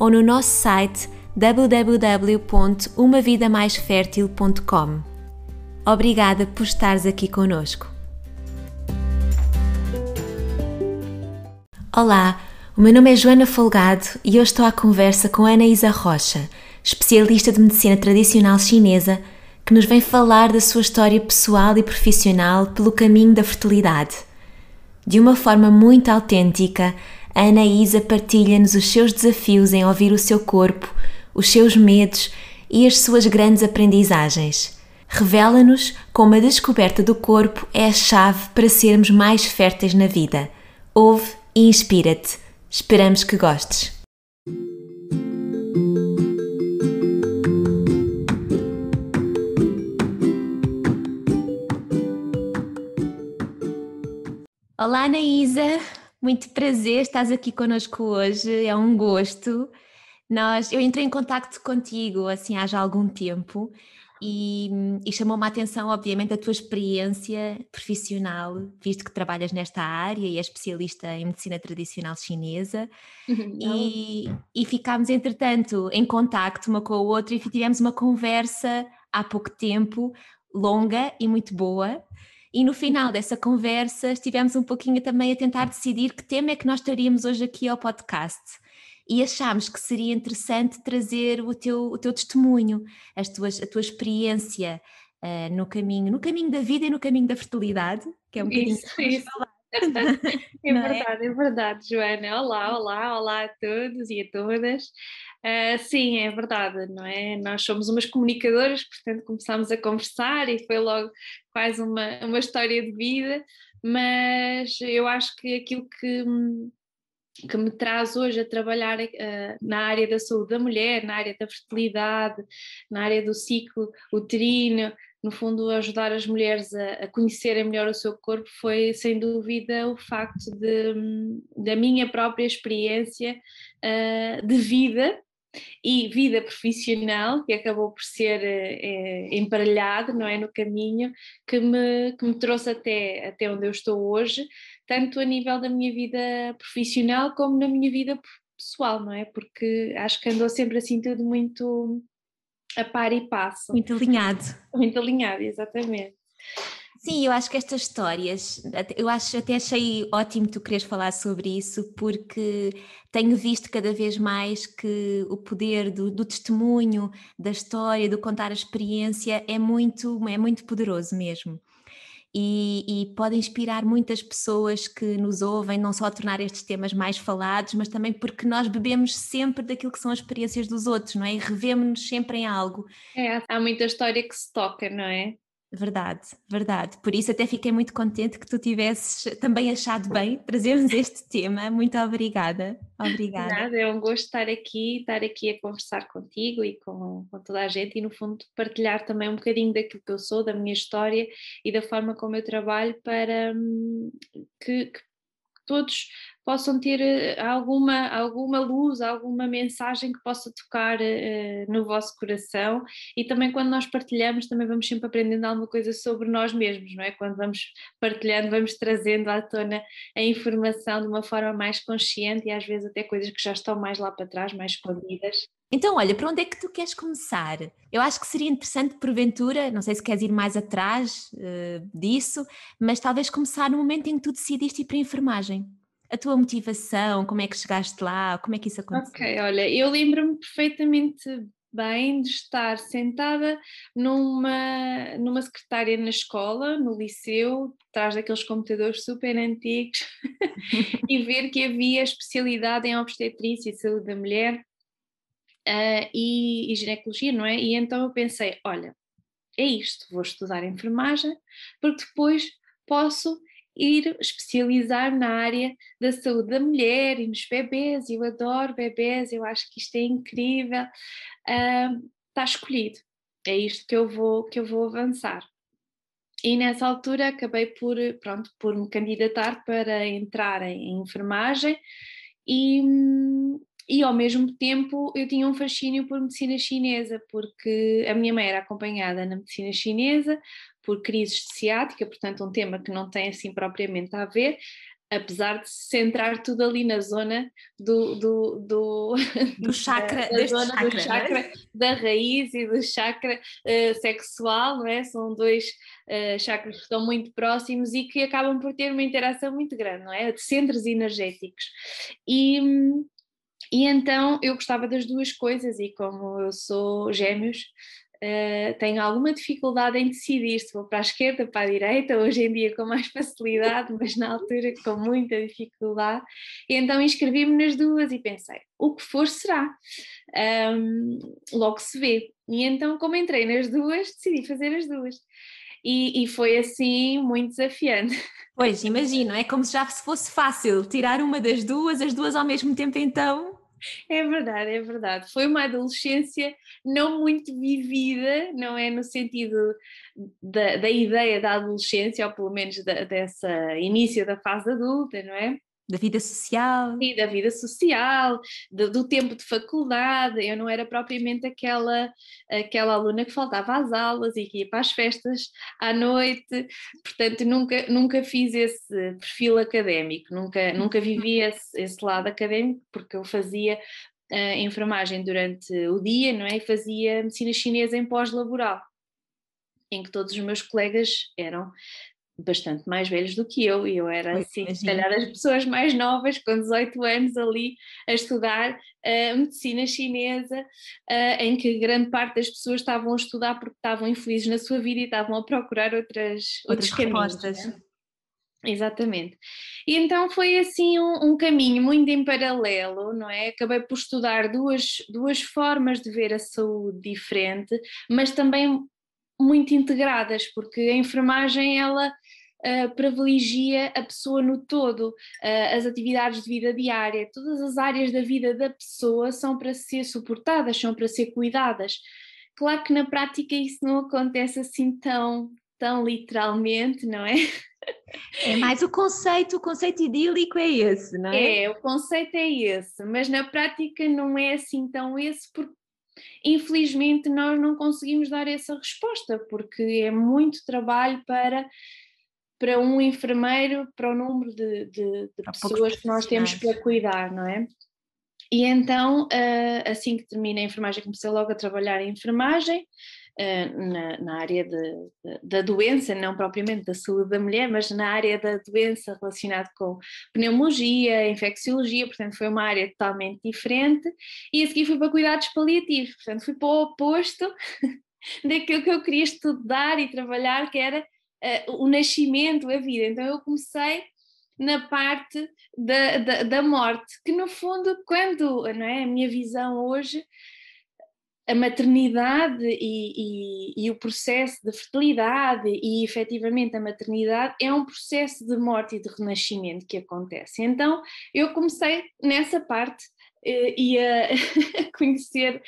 ou no nosso site www.umavidamaisfertil.com. Obrigada por estares aqui conosco. Olá, o meu nome é Joana Folgado e hoje estou à conversa com Ana Isa Rocha, especialista de medicina tradicional chinesa, que nos vem falar da sua história pessoal e profissional pelo caminho da fertilidade. De uma forma muito autêntica, a Anaísa partilha-nos os seus desafios em ouvir o seu corpo, os seus medos e as suas grandes aprendizagens. Revela-nos como a descoberta do corpo é a chave para sermos mais férteis na vida. Ouve e inspira-te. Esperamos que gostes. Olá, Anaísa! Muito prazer, estás aqui connosco hoje, é um gosto. Nós, eu entrei em contato contigo assim há já algum tempo e, e chamou-me a atenção, obviamente, a tua experiência profissional, visto que trabalhas nesta área e és especialista em medicina tradicional chinesa. e, e ficámos, entretanto, em contacto uma com a outra e tivemos uma conversa há pouco tempo, longa e muito boa. E no final dessa conversa estivemos um pouquinho também a tentar decidir que tema é que nós estaríamos hoje aqui ao podcast. E achámos que seria interessante trazer o teu, o teu testemunho, as tuas, a tua experiência uh, no caminho, no caminho da vida e no caminho da fertilidade, que é um bocadinho isso, isso. É, é verdade, é? é verdade, Joana. Olá, olá, olá a todos e a todas. Uh, sim, é verdade, não é? Nós somos umas comunicadoras, portanto começámos a conversar e foi logo quase uma, uma história de vida, mas eu acho que aquilo que, que me traz hoje a trabalhar uh, na área da saúde da mulher, na área da fertilidade, na área do ciclo uterino, no fundo ajudar as mulheres a, a conhecerem melhor o seu corpo foi sem dúvida o facto de, da minha própria experiência uh, de vida e vida profissional, que acabou por ser é, emparelhado, não é, no caminho, que me, que me trouxe até, até onde eu estou hoje, tanto a nível da minha vida profissional como na minha vida pessoal, não é? Porque acho que andou sempre assim tudo muito a par e passo. Muito alinhado. Muito alinhado, exatamente. Sim, eu acho que estas histórias, eu acho até achei ótimo tu queres falar sobre isso, porque tenho visto cada vez mais que o poder do, do, testemunho, da história, do contar a experiência é muito, é muito poderoso mesmo. E, e, pode inspirar muitas pessoas que nos ouvem, não só a tornar estes temas mais falados, mas também porque nós bebemos sempre daquilo que são as experiências dos outros, não é? E revemos-nos sempre em algo. É, há muita história que se toca, não é? Verdade, verdade. Por isso até fiquei muito contente que tu tivesses também achado bem trazermos este tema. Muito obrigada. Obrigada. Nada, é um gosto estar aqui, estar aqui a conversar contigo e com, com toda a gente e no fundo partilhar também um bocadinho daquilo que eu sou, da minha história e da forma como eu trabalho para hum, que, que todos possam ter eh, alguma, alguma luz, alguma mensagem que possa tocar uh, no vosso coração e também quando nós partilhamos também vamos sempre aprendendo alguma coisa sobre nós mesmos, não é? Quando vamos partilhando, vamos trazendo à tona a informação de uma forma mais consciente e às vezes até coisas que já estão mais lá para trás, mais escondidas. Então, olha, para onde é que tu queres começar? Eu acho que seria interessante, porventura, não sei se queres ir mais atrás uh, disso, mas talvez começar no momento em que tu decidiste ir para a enfermagem a tua motivação, como é que chegaste lá, como é que isso aconteceu? Ok, olha, eu lembro-me perfeitamente bem de estar sentada numa, numa secretária na escola, no liceu, atrás daqueles computadores super antigos, e ver que havia especialidade em obstetrícia e saúde da mulher uh, e, e ginecologia, não é? E então eu pensei, olha, é isto, vou estudar enfermagem, porque depois posso ir especializar na área da saúde da mulher e nos bebês. Eu adoro bebês, eu acho que isto é incrível. Uh, está escolhido, é isto que eu vou, que eu vou avançar. E nessa altura acabei por, pronto, por me candidatar para entrar em, em enfermagem e, e ao mesmo tempo eu tinha um fascínio por medicina chinesa, porque a minha mãe era acompanhada na medicina chinesa por crises de ciática, portanto um tema que não tem assim propriamente a ver, apesar de se centrar tudo ali na zona do, do, do, do chakra, da, da zona chakra, do chakra é? da raiz e do chakra uh, sexual, não é? São dois uh, chakras que estão muito próximos e que acabam por ter uma interação muito grande, não é? De centros energéticos. E, e então eu gostava das duas coisas, e como eu sou gêmeos, uh, tenho alguma dificuldade em decidir se vou para a esquerda, para a direita, hoje em dia com mais facilidade, mas na altura com muita dificuldade. E então inscrevi-me nas duas e pensei, o que for será. Um, logo se vê. E então, como entrei nas duas, decidi fazer as duas. E, e, foi assim muito desafiante. Pois, imagino, é como se já fosse fácil tirar uma das duas, as duas ao mesmo tempo, então é verdade, é verdade. Foi uma adolescência não muito vivida, não é? No sentido da, da ideia da adolescência, ou pelo menos da, dessa início da fase adulta, não é? Da vida social. Sim, da vida social, do, do, tempo de faculdade. Eu não era propriamente aquela, aquela aluna que faltava às aulas e que ia para as festas à noite, portanto nunca, nunca fiz esse perfil académico, nunca, nunca vivi esse, esse lado académico, porque eu fazia uh, enfermagem durante o dia, não é? E fazia medicina chinesa em pós-laboral em que todos os meus colegas eram bastante mais velhos do que eu, e eu era assim, se calhar as pessoas mais novas, com 18 anos ali a estudar uh, medicina chinesa, uh, em que grande parte das pessoas estavam a estudar porque estavam infelizes na sua vida e estavam a procurar outras, outras respostas. Né? Exatamente. E então foi assim um, um, caminho muito em paralelo, não é? Acabei por estudar duas, duas formas de ver a saúde diferente, mas também muito integradas, porque a enfermagem ela uh, privilegia a pessoa no todo, uh, as atividades de vida diária, todas as áreas da vida da pessoa são para ser suportadas, são para ser cuidadas. Claro que na prática isso não acontece assim tão, tão literalmente, não é? É mais o conceito, o conceito idílico é esse, não é? É, o conceito é esse, mas na prática não é assim tão esse, porque infelizmente nós não conseguimos dar essa resposta, porque é muito trabalho para para um enfermeiro, para o número de, de, de pessoas que nós temos para cuidar, não é? E então, ah, assim que termina a enfermagem, comecei logo a trabalhar em enfermagem, na, na, área de, de, da doença, não propriamente da saúde da mulher, mas na área da doença relacionada com pneumologia, infecciologia, portanto foi uma área totalmente diferente, e a seguir fui para cuidados paliativos, portanto fui para o oposto daquilo que eu queria estudar e trabalhar, que era uh, o nascimento, a vida. Então eu comecei na parte da, da, da, morte, que no fundo, quando não é, a minha visão hoje, a maternidade e, e, e, o processo de fertilidade e efetivamente a maternidade é um processo de morte e de renascimento que acontece. Então eu comecei nessa parte uh, e a conhecer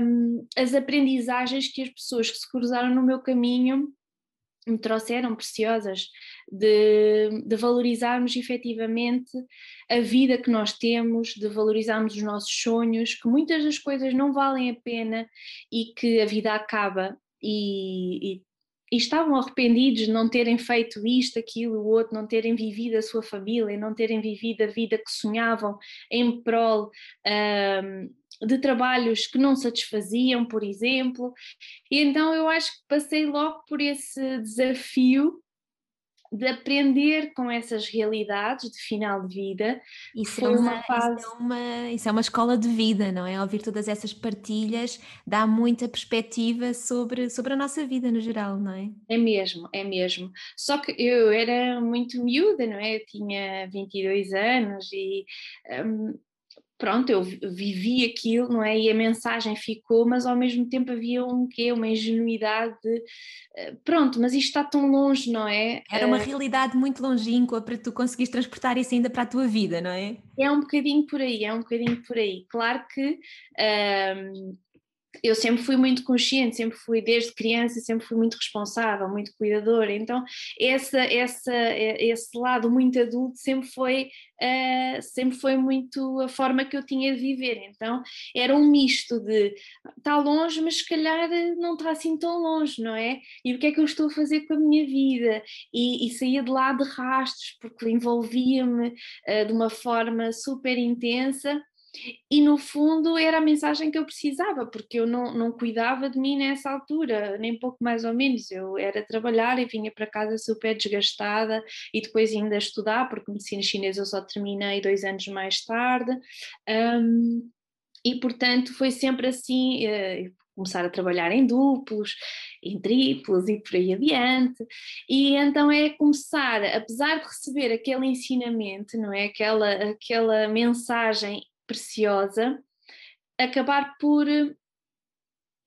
um, as aprendizagens que as pessoas que se cruzaram no meu caminho me trouxeram preciosas de, de, valorizarmos efetivamente a vida que nós temos, de valorizarmos os nossos sonhos, que muitas das coisas não valem a pena e que a vida acaba. E, e, e estavam arrependidos de não terem feito isto, aquilo, o outro, não terem vivido a sua família, não terem vivido a vida que sonhavam em prol um, de trabalhos que não satisfaziam, por exemplo. E então eu acho que passei logo por esse desafio de aprender com essas realidades de final de vida. Isso, é uma, fase... isso, é uma, isso é uma escola de vida, não é? Ouvir todas essas partilhas dá muita perspectiva sobre, sobre a nossa vida no geral, não é? É mesmo, é mesmo. Só que eu era muito miúda, não é? Eu tinha 22 anos e. Um, pronto, eu vivi aquilo, não é? E a mensagem ficou, mas ao mesmo tempo havia um quê? Uma ingenuidade de, eh, pronto, mas isto está tão longe, não é? Era uma uh, realidade muito longínqua para tu conseguires transportar isso ainda para a tua vida, não é? É um bocadinho por aí, é um bocadinho por aí. Claro que um, eu sempre fui muito consciente, sempre fui desde criança, sempre fui muito responsável, muito cuidadora. Então, essa, essa, esse lado muito adulto sempre foi, uh, sempre foi muito a forma que eu tinha de viver. Então, era um misto de está longe, mas se calhar não está assim tão longe, não é? E o que é que eu estou a fazer com a minha vida? E, e saía de lá de rastros, porque envolvia-me uh, de uma forma super intensa e no fundo era a mensagem que eu precisava, porque eu não, não cuidava de mim nessa altura, nem pouco mais ou menos. Eu era trabalhar e vinha para casa super desgastada e depois ainda estudar, porque medicina chinesa eu só terminei dois anos mais tarde. Um, e portanto foi sempre assim, uh, começar a trabalhar em duplos, em triplos e por aí adiante. E então é começar, apesar de receber aquele ensinamento, não é? Aquela, aquela mensagem preciosa, acabar por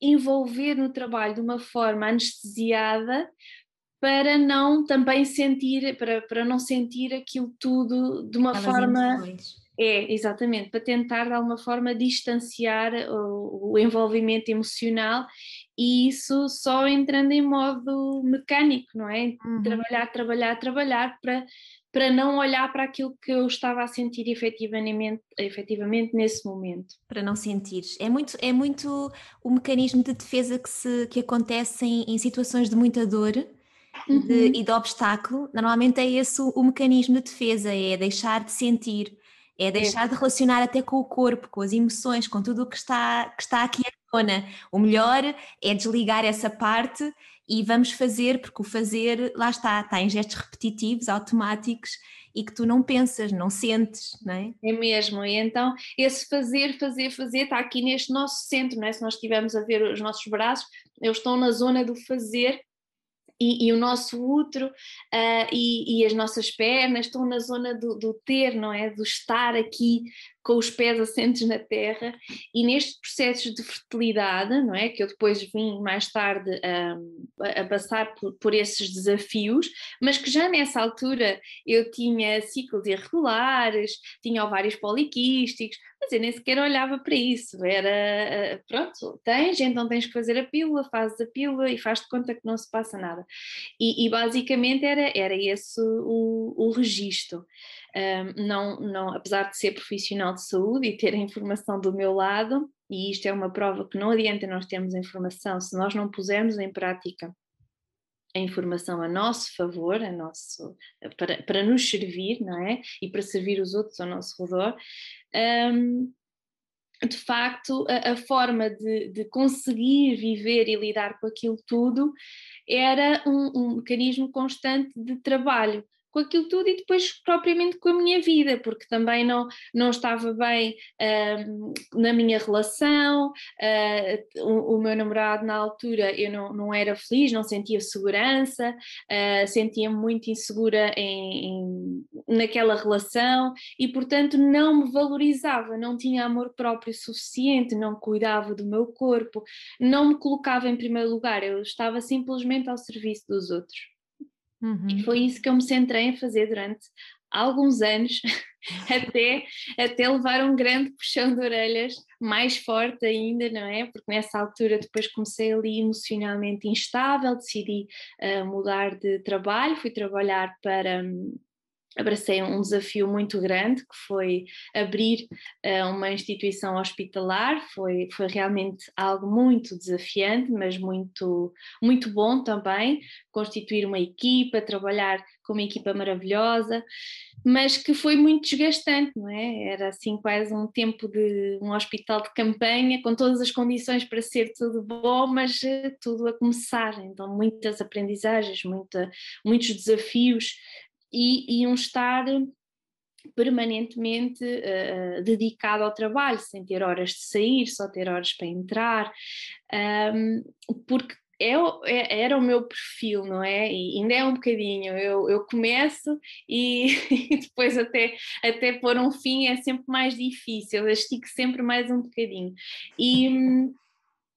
envolver no trabalho de uma forma anestesiada para não também sentir, para, para não sentir aquilo tudo de uma Elas forma. É, exatamente, para tentar de alguma forma distanciar o, o, envolvimento emocional e isso só entrando em modo mecânico, não é? Uhum. Trabalhar, trabalhar, trabalhar para para não olhar para aquilo que eu estava a sentir efetivamente, efetivamente nesse momento. Para não sentir. É muito, é muito o mecanismo de defesa que, se, que acontece em, em situações de muita dor uhum. de, e de obstáculo. Normalmente é esse o, o, mecanismo de defesa, é deixar de sentir, é deixar é. de relacionar até com o corpo, com as emoções, com tudo o que está, que está aqui à tona. O melhor é desligar essa parte e vamos fazer, porque o fazer, lá está, está em gestos repetitivos, automáticos e que tu não pensas, não sentes, não é? É mesmo, e então esse fazer, fazer, fazer está aqui neste nosso centro, não é? Se nós estivermos a ver os nossos braços, eles estão na zona do fazer e, e, o nosso útero uh, e, e, as nossas pernas estão na zona do, do, ter, não é? Do estar aqui com os pés assentes na terra e nestes processos de fertilidade, não é? Que eu depois vim mais tarde um, a, passar por, por, esses desafios, mas que já nessa altura eu tinha ciclos irregulares, tinha ovários poliquísticos, mas eu nem sequer olhava para isso, era eh, pronto, tens, então tens que fazer a pílula, fazes a pílula e faz de conta que não se passa nada. E, e basicamente era, era esse o, o registro. Não, não, apesar de ser profissional de saúde e ter a informação do meu lado, e isto é uma prova que não adianta nós termos a informação se nós não pusermos em prática a informação a nosso favor, a nosso, para, para nos servir, não é? E para servir os outros ao nosso redor. Um, de facto, a, a forma de, de, conseguir viver e lidar com aquilo tudo era um, um mecanismo constante de trabalho com aquilo tudo e depois propriamente com a minha vida, porque também não, não estava bem uh, na minha relação, uh, o, o, meu namorado na altura eu não, não era feliz, não sentia segurança, uh, sentia-me muito insegura em, em, naquela relação e portanto não me valorizava, não tinha amor próprio suficiente, não cuidava do meu corpo, não me colocava em primeiro lugar, eu estava simplesmente ao serviço dos outros. Uhum. E foi isso que eu me centrei em fazer durante alguns anos, até, até levar um grande puxão de orelhas, mais forte ainda, não é? Porque nessa altura depois comecei ali emocionalmente instável, decidi uh, mudar de trabalho, fui trabalhar para. Um, abracei um desafio muito grande que foi abrir uh, uma instituição hospitalar. Foi foi realmente algo muito desafiante mas muito muito bom também. Constituir uma equipa trabalhar com uma equipa maravilhosa mas que foi muito desgastante não é? Era assim quase um tempo de um hospital de campanha com todas as condições para ser tudo bom mas uh, tudo a começar. Então muitas aprendizagens muita, muitos desafios e, um estar permanentemente uh, dedicado ao trabalho, sem ter horas de sair, só ter horas para entrar, um, porque é, é, era o meu perfil, não é? E ainda é um bocadinho. Eu, eu começo e, e, depois até, até pôr um fim é sempre mais difícil, eu estico sempre mais um bocadinho. E,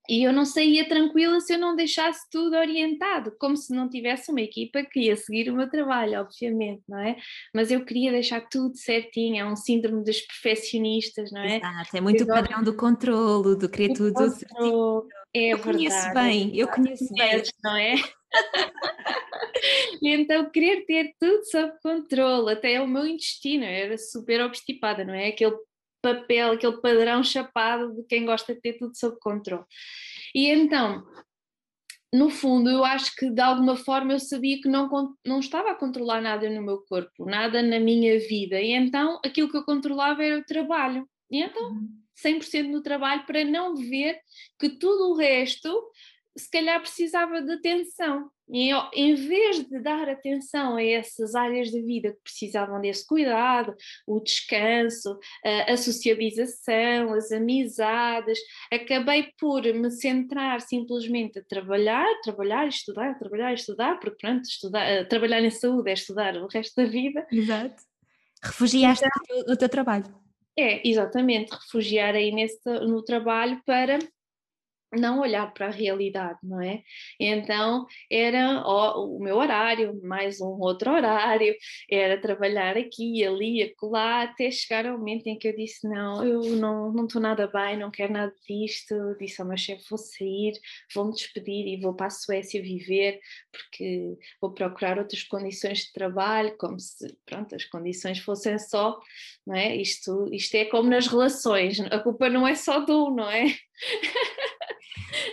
e eu não saía tranquila se eu não deixasse tudo orientado, como se não tivesse uma equipa que ia seguir o meu trabalho, obviamente, não é? Mas eu queria deixar tudo certinho, é um síndrome dos perfeccionistas, não é? Exato, é muito o padrão do controlo, do querer tudo certinho. É eu conheço bem, eu conheço bem. Não é? e então querer ter tudo sob controle, até o meu intestino, eu era super obstipada, não é? Aquele papel, aquele padrão chapado de quem gosta de ter tudo sob controle. E então, no fundo, eu acho que de alguma forma eu sabia que não, não estava a controlar nada no meu corpo, nada na minha vida, e então aquilo que eu controlava era o trabalho. E então, 100% uhum. no trabalho para não ver que tudo o resto se calhar precisava de atenção. E eu, em vez de dar atenção a essas áreas da vida que precisavam desse cuidado, o descanso, a, a socialização, as amizades, acabei por me centrar simplesmente a trabalhar, trabalhar, estudar, trabalhar, estudar, porque pronto, estudar, trabalhar em saúde é estudar o resto da vida. Exato. Refugiaste então, no, teu, no teu trabalho. É, exatamente, refugiar aí nesse, no trabalho para não olhar para a realidade, não é? Então era ó, o meu horário, mais um outro horário, era trabalhar aqui, ali, acolá, até chegar ao momento em que eu disse: Não, eu não, estou nada bem, não quero nada disto. Disse ao meu chefe: Vou sair, vou-me despedir e vou para a Suécia viver, porque vou procurar outras condições de trabalho, como se pronto, as condições fossem só, não é? Isto, isto é como nas relações, a culpa não é só do, não é?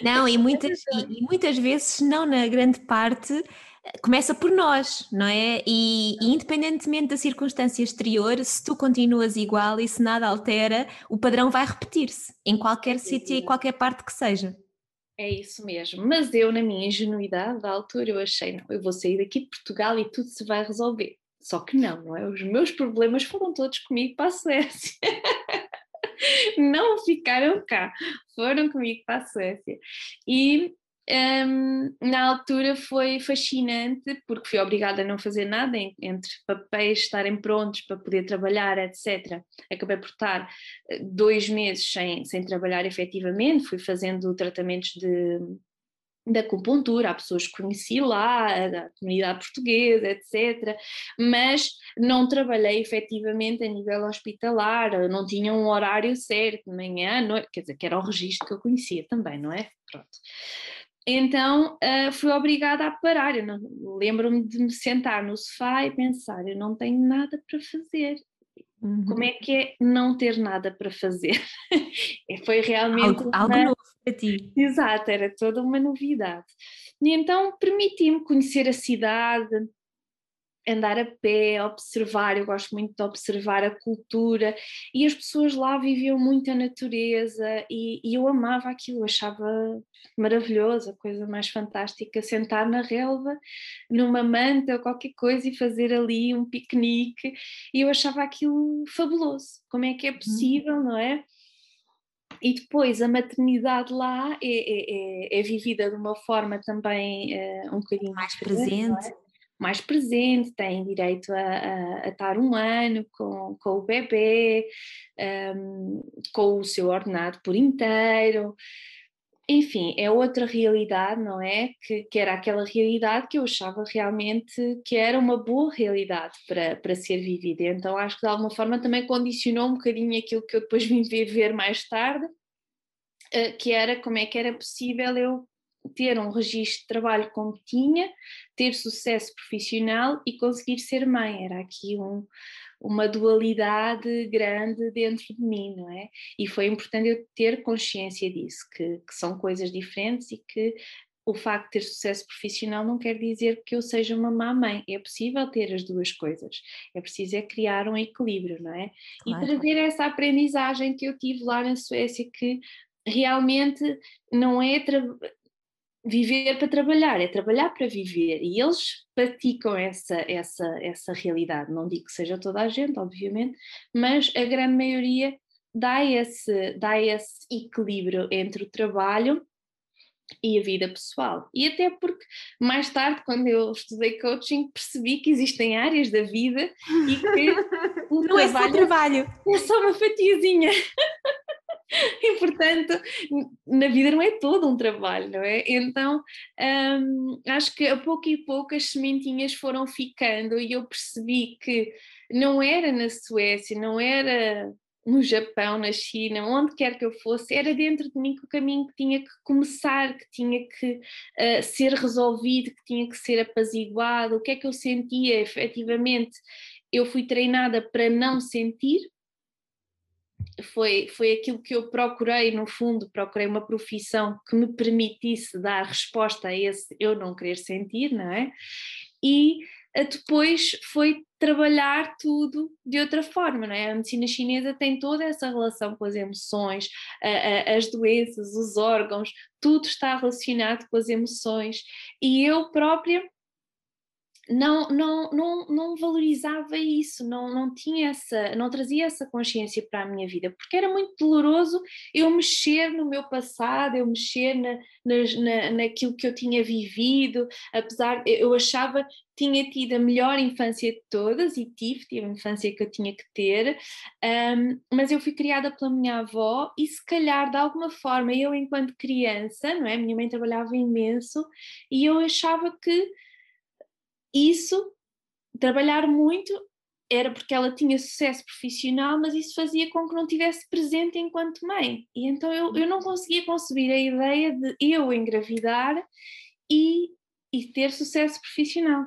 Não, e muitas, e, e muitas vezes, não na grande parte, começa por nós, não é? E, e, independentemente da circunstância exterior, se tu continuas igual e se nada altera, o padrão vai repetir-se em qualquer sítio e qualquer parte que seja. É isso mesmo. Mas eu, na minha ingenuidade da altura, eu achei, não, eu vou sair daqui de Portugal e tudo se vai resolver. Só que não, não é? Os meus problemas foram todos comigo para a Suécia. não ficaram cá, foram comigo para a Suécia. E um, na altura foi fascinante porque fui obrigada a não fazer nada entre papéis estarem prontos para poder trabalhar, etc. Acabei por estar eh, dois meses sem, sem trabalhar efetivamente, fui fazendo tratamentos de da acupuntura, há pessoas que conheci lá, da comunidade portuguesa, etc. Mas não trabalhei efetivamente a nível hospitalar, não tinha um horário certo, de manhã, noite, quer dizer, que era o registro que eu conhecia também, não é? Pronto. Então uh, fui obrigada a parar. Lembro-me de me sentar no sofá e pensar: eu não tenho nada para fazer. Uhum. Como é que é não ter nada para fazer? Foi realmente. Algo, uma... algo para ti. Exato, era toda uma novidade. E então permiti-me conhecer a cidade, andar a pé, observar, eu gosto muito de observar a cultura e as pessoas lá viviam muito a natureza e, e eu amava aquilo, achava maravilhoso, a coisa mais fantástica, sentar na relva, numa manta ou qualquer coisa e fazer ali um piquenique e eu achava aquilo fabuloso, como é que é uhum. possível, não é? E depois a maternidade lá é, é, é, é vivida de uma forma também uh, um bocadinho mais presente. É? mais presente, têm direito a, a, a, estar um ano com, com o bebê, um, com o seu ordenado por inteiro. Enfim, é outra realidade, não é? Que, que era aquela realidade que eu achava realmente que era uma boa realidade para, para ser vivida. Então acho que de alguma forma também condicionou um bocadinho aquilo que eu depois vim ver mais tarde, uh, que era como é que era possível eu ter um registro de trabalho como tinha, ter sucesso profissional e conseguir ser mãe. Era aqui um, uma dualidade grande dentro de mim, não é? E foi importante eu ter consciência disso, que, que são coisas diferentes e que o facto de ter sucesso profissional não quer dizer que eu seja uma má mãe. É possível ter as duas coisas. É preciso é criar um equilíbrio, não é? Claro. E trazer essa aprendizagem que eu tive lá na Suécia, que realmente não é viver para trabalhar, é trabalhar para viver. E eles praticam essa, essa, essa realidade. Não digo que seja toda a gente, obviamente, mas a grande maioria dá esse, dá esse equilíbrio entre o trabalho e a vida pessoal. E até porque mais tarde, quando eu estudei coaching, percebi que existem áreas da vida e que o não trabalho, é só trabalho, é só uma fatiazinha. e portanto, na vida não é todo um trabalho, não é? Então hum, acho que a pouco e pouco as sementinhas foram ficando e eu percebi que não era na Suécia, não era no Japão, na China, onde quer que eu fosse, era dentro de mim que o caminho que tinha que começar, que tinha que uh, ser resolvido, que tinha que ser apaziguado. O que é que eu sentia efetivamente? Eu fui treinada para não sentir, foi, foi aquilo que eu procurei, no fundo, procurei uma profissão que me permitisse dar resposta a esse eu não querer sentir, não é? E eh, depois foi trabalhar tudo de outra forma, não é? A medicina chinesa tem toda essa relação com as emoções, a, a, as doenças, os órgãos, tudo está relacionado com as emoções e eu própria não, não, não, não valorizava isso, não, não tinha essa, não trazia essa consciência para a minha vida, porque era muito doloroso eu mexer no meu passado, eu mexer na, na, naquilo que eu tinha vivido, apesar, eu achava tinha tido a melhor infância de todas e tive, tive a infância que eu tinha que ter, um, mas eu fui criada pela minha avó e se calhar de alguma forma eu enquanto criança, não é? Minha mãe trabalhava imenso e eu achava que isso, trabalhar muito, era porque ela tinha sucesso profissional, mas isso fazia com que não tivesse presente enquanto mãe. E então eu, eu não conseguia conceber a ideia de eu engravidar e, e ter sucesso profissional.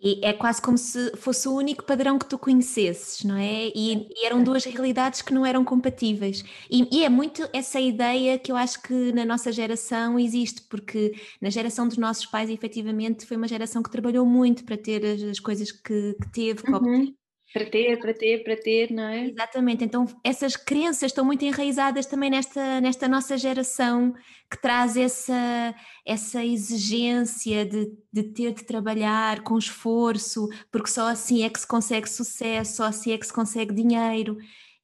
E é quase como se fosse o único padrão que tu conhecesses, não é? E, e eram duas realidades que não eram compatíveis. E, e, é muito essa ideia que eu acho que na nossa geração existe, porque na geração dos nossos pais, efetivamente, foi uma geração que trabalhou muito para ter as, as coisas que, que teve, que uhum. Para ter, para ter, para ter, não é? Exatamente, então essas crenças estão muito enraizadas também nesta, nesta nossa geração que traz essa, essa exigência de, de ter de trabalhar com esforço, porque só assim é que se consegue sucesso, só assim é que se consegue dinheiro,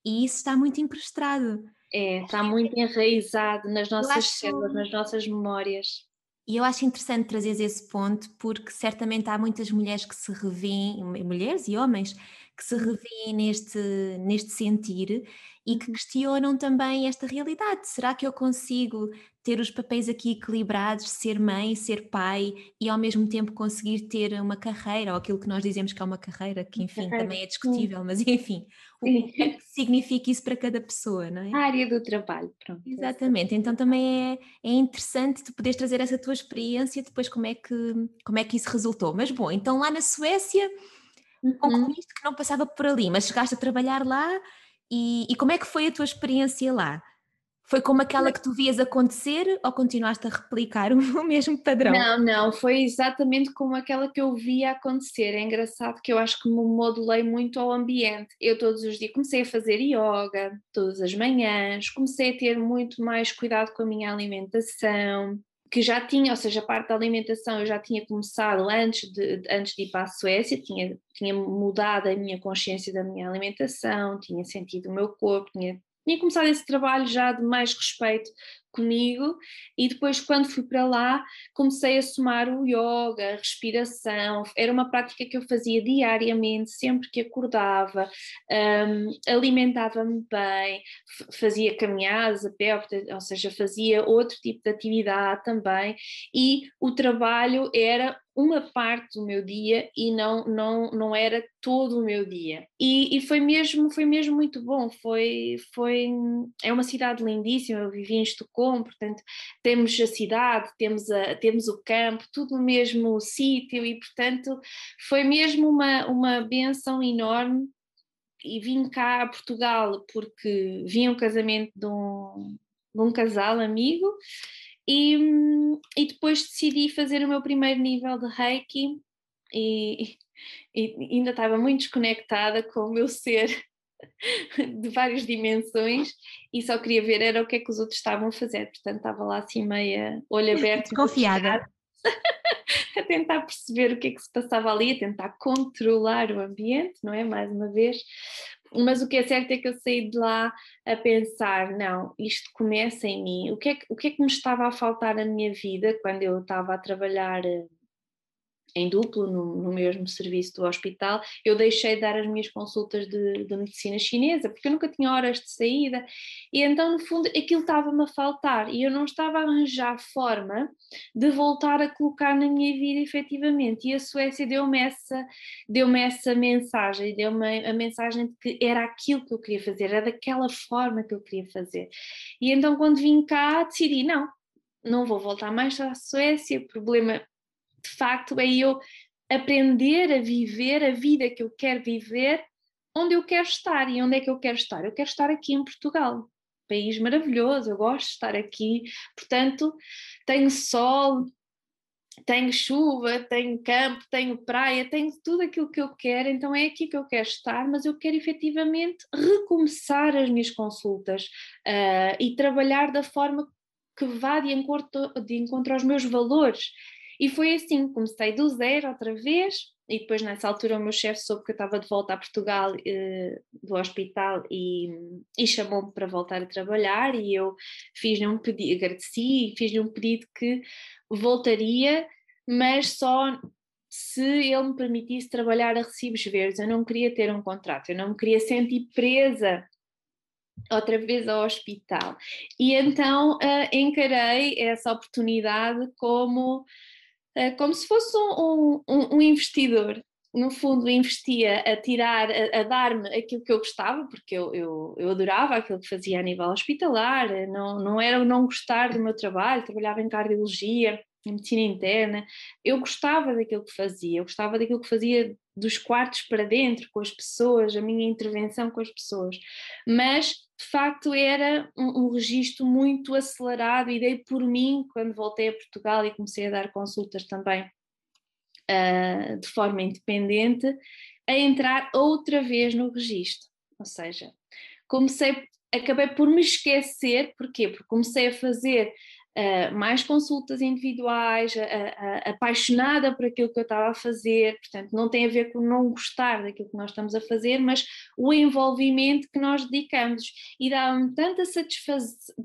e isso está muito emprestado. É, está muito enraizado nas nossas acho... células, nas nossas memórias. E eu acho interessante trazer esse ponto, porque certamente há muitas mulheres que se revêem, mulheres e homens, que se revêem neste, neste sentir e que uhum. questionam também esta realidade. Será que eu consigo ter os papéis aqui equilibrados, ser mãe, ser pai e ao mesmo tempo conseguir ter uma carreira, ou aquilo que nós dizemos que é uma carreira, que enfim também é discutível, mas enfim, o que, é que significa isso para cada pessoa, não é? A área do trabalho, pronto. Exatamente, então também é, é interessante tu poderes trazer essa tua experiência, depois como é, que, como é que isso resultou. Mas bom, então lá na Suécia uhum. concluíste que não passava por ali, mas chegaste a trabalhar lá e, e, como é que foi a tua experiência lá? Foi como aquela que tu vias acontecer ou continuaste a replicar o mesmo padrão? Não, não, foi exatamente como aquela que eu via acontecer. É engraçado que eu acho que me modulei muito ao ambiente. Eu todos os dias comecei a fazer yoga, todas as manhãs, comecei a ter muito mais cuidado com a minha alimentação, que já tinha, ou seja, a parte da alimentação eu já tinha começado antes de, antes de ir para a Suécia, tinha, tinha mudado a minha consciência da minha alimentação, tinha sentido o meu corpo, tinha, tinha começado esse trabalho já de mais respeito comigo e depois quando fui para lá comecei a somar o yoga, a respiração, era uma prática que eu fazia diariamente, sempre que acordava, um, alimentava-me bem, fazia caminhadas a pé, ou seja, fazia outro tipo de atividade também. E o trabalho era uma parte do meu dia e não não não era todo o meu dia. E, e, foi mesmo foi mesmo muito bom foi foi é uma cidade lindíssima eu vivi em Estocolmo portanto temos a cidade temos a temos o campo tudo no mesmo sítio e portanto foi mesmo uma uma benção enorme. E vim cá a Portugal porque vim ao casamento de um, de um casal amigo e, e depois decidi fazer o meu primeiro nível de Reiki e, e ainda estava muito desconectada com o meu ser de várias dimensões e só queria ver era o que é que os outros estavam a fazer, portanto estava lá assim meia olho aberto desconfiada. a tentar perceber o que é que se passava ali, a tentar controlar o ambiente, não é? Mais uma vez, mas o que é certo é que eu saí de lá a pensar, não, isto começa em mim, o que é que, o que, é que me estava a faltar na minha vida quando eu estava a trabalhar eh, em duplo no, no, mesmo serviço do hospital, eu deixei de dar as minhas consultas de, de, medicina chinesa, porque eu nunca tinha horas de saída, e então, no fundo, aquilo estava-me a faltar, e eu não estava a arranjar forma de voltar a colocar na minha vida efetivamente, e a Suécia deu-me essa, deu essa mensagem, deu-me a mensagem de que era aquilo que eu queria fazer, era daquela forma que eu queria fazer. E então, quando vim cá, decidi, não, não vou voltar mais à Suécia, problema de facto é eu aprender a viver a vida que eu quero viver onde eu quero estar. E onde é que eu quero estar? Eu quero estar aqui em Portugal. País maravilhoso, eu gosto de estar aqui. Portanto, tenho sol, tenho chuva, tenho campo, tenho praia, tenho tudo aquilo que eu quero, então é aqui que eu quero estar, mas eu quero efetivamente recomeçar as minhas consultas uh, e trabalhar da forma que vá de encontro, de encontro aos meus valores. E foi assim, comecei do zero outra vez, e depois nessa altura o meu chefe soube que eu estava de volta a Portugal eh, do hospital e, e chamou-me para voltar a trabalhar e eu fiz-lhe um pedido, agradeci e fiz-lhe um pedido que voltaria, mas só se ele me permitisse trabalhar a recibos verdes. Eu não queria ter um contrato, eu não me queria sentir presa outra vez ao hospital. E então uh, encarei essa oportunidade como eh, como se fosse um, um, um investidor. No fundo investia a tirar, a, a dar-me aquilo que eu gostava, porque eu, eu, eu, adorava aquilo que fazia a nível hospitalar, não, não era o não gostar do meu trabalho, trabalhava em cardiologia, em medicina interna, eu gostava daquilo que fazia, eu gostava daquilo que fazia dos quartos para dentro, com as pessoas, a minha intervenção com as pessoas, mas de facto era um, um registro muito acelerado e dei por mim quando voltei a Portugal e comecei a dar consultas também uh, de forma independente, a entrar outra vez no registro, ou seja, comecei, acabei por me esquecer, porquê? Porque comecei a fazer mais consultas individuais, uh, uh, apaixonada por aquilo que eu estava a fazer, portanto, não tem a ver com não gostar daquilo que nós estamos a fazer, mas o envolvimento que nós dedicamos e dá-me tanta,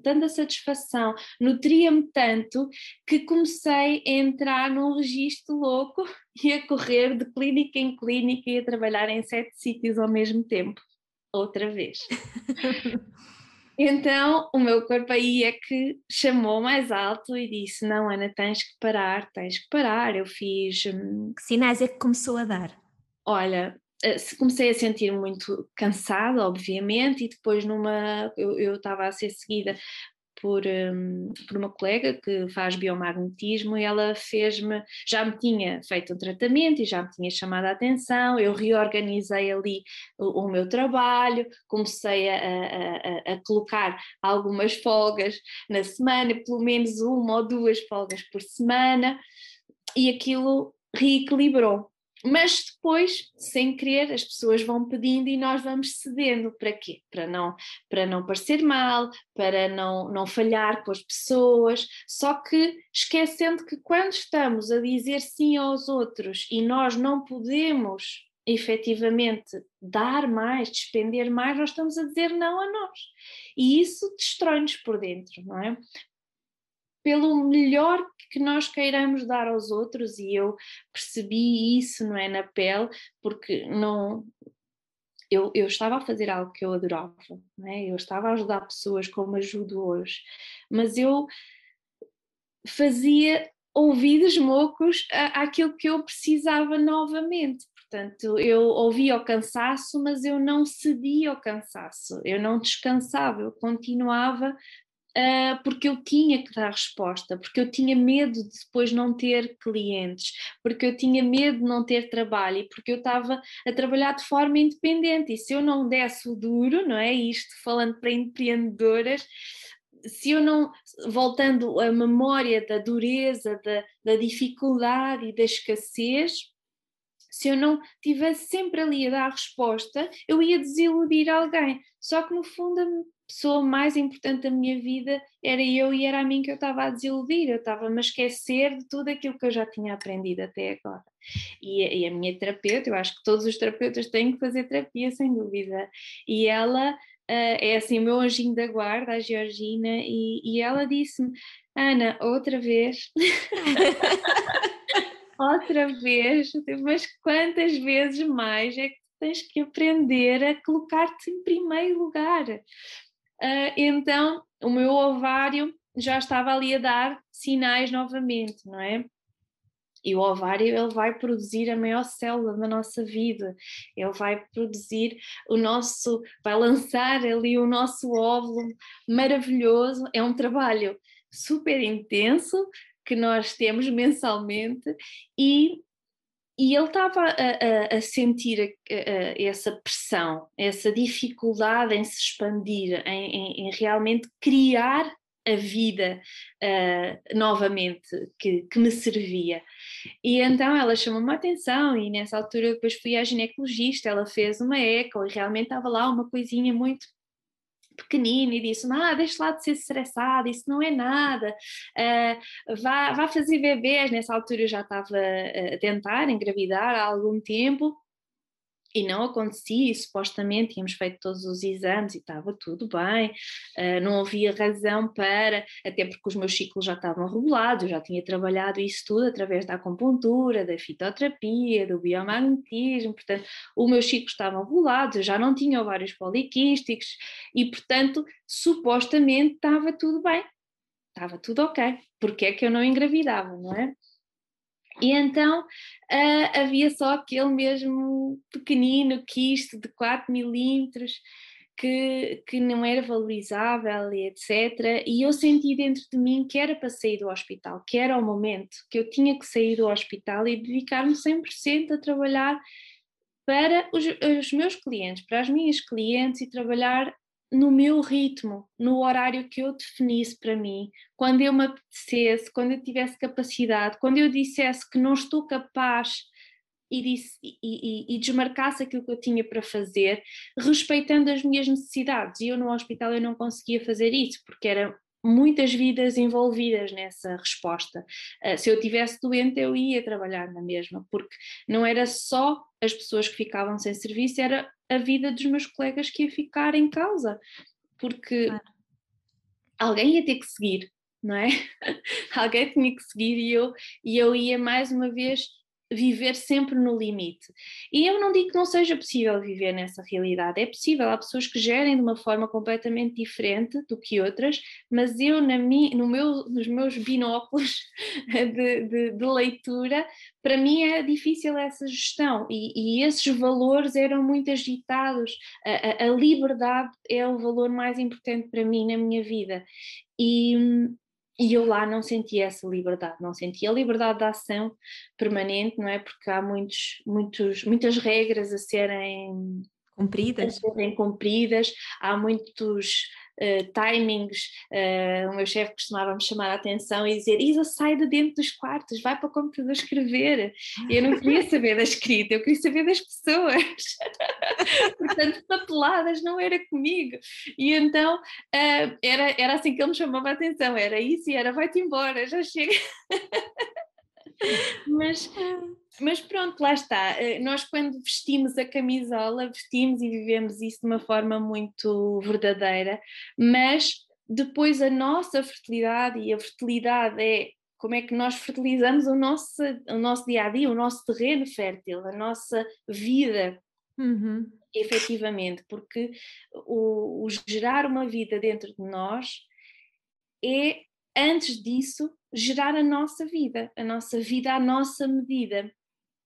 tanta satisfação, nutria-me tanto que comecei a entrar num registro louco e a correr de clínica em clínica e a trabalhar em sete sítios ao mesmo tempo outra vez. Então o meu corpo aí é que chamou mais alto e disse: Não, Ana, tens que parar, tens que parar. Eu fiz. Hum, que sinais é que começou a dar? Olha, eh, comecei a sentir muito cansada, obviamente, e depois numa. Eu estava a ser seguida por, um, por uma colega que faz biomagnetismo e ela fez-me, já me tinha feito um tratamento e já me tinha chamado a atenção, eu reorganizei ali o, o meu trabalho, comecei a, a, a, colocar algumas folgas na semana, pelo menos uma ou duas folgas por semana, e aquilo reequilibrou. Mas depois, sem querer, as pessoas vão pedindo e nós vamos cedendo. Para quê? Para não, para não parecer mal, para não, não falhar com as pessoas. Só que esquecendo que quando estamos a dizer sim aos outros e nós não podemos efetivamente dar mais, despender mais, nós estamos a dizer não a nós. E isso destrói-nos por dentro, não é? Pelo melhor que nós queiramos dar aos outros e eu percebi isso não é na pele porque não eu, eu estava a fazer algo que eu adorava não é? eu estava a ajudar pessoas como ajudo hoje mas eu fazia ouvidos mocos àquilo que eu precisava novamente Portanto, eu ouvia o cansaço, mas eu não cedia ao cansaço, eu não descansava, eu continuava uh, porque eu tinha que dar resposta, porque eu tinha medo de depois não ter clientes, porque eu tinha medo de não ter trabalho e porque eu estava a trabalhar de forma independente. E se eu não desse o duro, não é? Isto falando para empreendedoras, se eu não, voltando à memória da dureza, da, da dificuldade e da escassez, se eu não estivesse sempre ali a dar a resposta, eu ia desiludir alguém. Só que no fundo pessoa mais importante da minha vida era eu e era a mim que eu estava a desiludir, eu estava-me a esquecer de tudo aquilo que eu já tinha aprendido até agora. E, e, a minha terapeuta, eu acho que todos os terapeutas têm que fazer terapia, sem dúvida, e ela uh, é assim o meu anjinho da guarda, a Georgina, e, e ela disse-me, Ana, outra vez. outra vez, mas quantas vezes mais é que tens que aprender a colocar-te em primeiro lugar? Uh, então, o meu ovário já estava ali a dar sinais novamente, não é? E o ovário ele vai produzir a maior célula da nossa vida, ele vai produzir o nosso, vai lançar ali o nosso óvulo maravilhoso. É um trabalho super intenso que nós temos mensalmente e e ele estava a, a, a sentir a, essa pressão, essa dificuldade em se expandir, em, em, em realmente criar a vida uh, novamente que, que, me servia. E então ela chamou-me a atenção e nessa altura depois fui à ginecologista, ela fez uma eco e realmente estava lá uma coisinha muito pequenino e disse: Ah, deixa lá de ser estressada, isso não é nada, uh, vá, vá fazer bebês. Nessa altura eu já estava a tentar engravidar há algum tempo e não acontecia, e supostamente tínhamos feito todos os exames e estava tudo bem, uh, não havia razão para, até porque os meus ciclos já estavam regulados, eu já tinha trabalhado isso tudo através da acupuntura, da fitoterapia, do biomagnetismo, portanto, os meus ciclos estavam regulados, eu já não tinha ovários poliquísticos e, portanto, supostamente estava tudo bem, estava tudo ok, porque é que eu não engravidava, não é? E então uh, havia só aquele mesmo pequenino quisto de 4 milímetros que, que não era valorizável e etc. E eu senti dentro de mim que era para sair do hospital, que era o momento, que eu tinha que sair do hospital e dedicar-me 100% a trabalhar para os, os meus clientes, para as minhas clientes e trabalhar no meu ritmo, no horário que eu definisse para mim, quando eu me apetecesse, quando eu tivesse capacidade, quando eu dissesse que não estou capaz e, disse, e, e, e, desmarcasse aquilo que eu tinha para fazer, respeitando as minhas necessidades. E eu no hospital eu não conseguia fazer isso, porque era muitas vidas envolvidas nessa resposta. Uh, se eu tivesse doente, eu ia trabalhar na mesma, porque não era só as pessoas que ficavam sem serviço, era a vida dos meus colegas que ia ficar em causa, porque claro. alguém ia ter que seguir, não é? alguém tinha que seguir e eu, e eu ia mais uma vez viver sempre no limite. E eu não digo que não seja possível viver nessa realidade, é possível, há pessoas que gerem de uma forma completamente diferente do que outras, mas eu na mi, no meu, nos meus binóculos de, de, de leitura, para mim é difícil essa gestão e, e esses valores eram muito agitados, a, a, a liberdade é o valor mais importante para mim na minha vida. E, e eu lá não sentia essa liberdade, não sentia a liberdade de ação permanente, não é? Porque há muitos, muitos, muitas regras a serem cumpridas, a serem cumpridas há muitos uh, timings. Uh, o meu chefe costumava me chamar a atenção e dizer: Isa, sai de dentro dos quartos, vai para o computador escrever. Eu não queria saber da escrita, eu queria saber das pessoas. Portanto, papeladas não era comigo. E então uh, era, era assim que ele me chamava a atenção: era isso e era vai-te embora, já chega. mas, mas pronto, lá está. Eh, nós, quando vestimos a camisola, vestimos e vivemos isso de uma forma muito verdadeira, mas depois a nossa fertilidade e a fertilidade é como é que nós fertilizamos o nosso, o nosso dia a dia, o nosso terreno fértil, a nossa vida. Uhum. Efetivamente, porque o, o gerar uma vida dentro de nós é, antes disso, gerar a nossa vida, a nossa vida à nossa medida.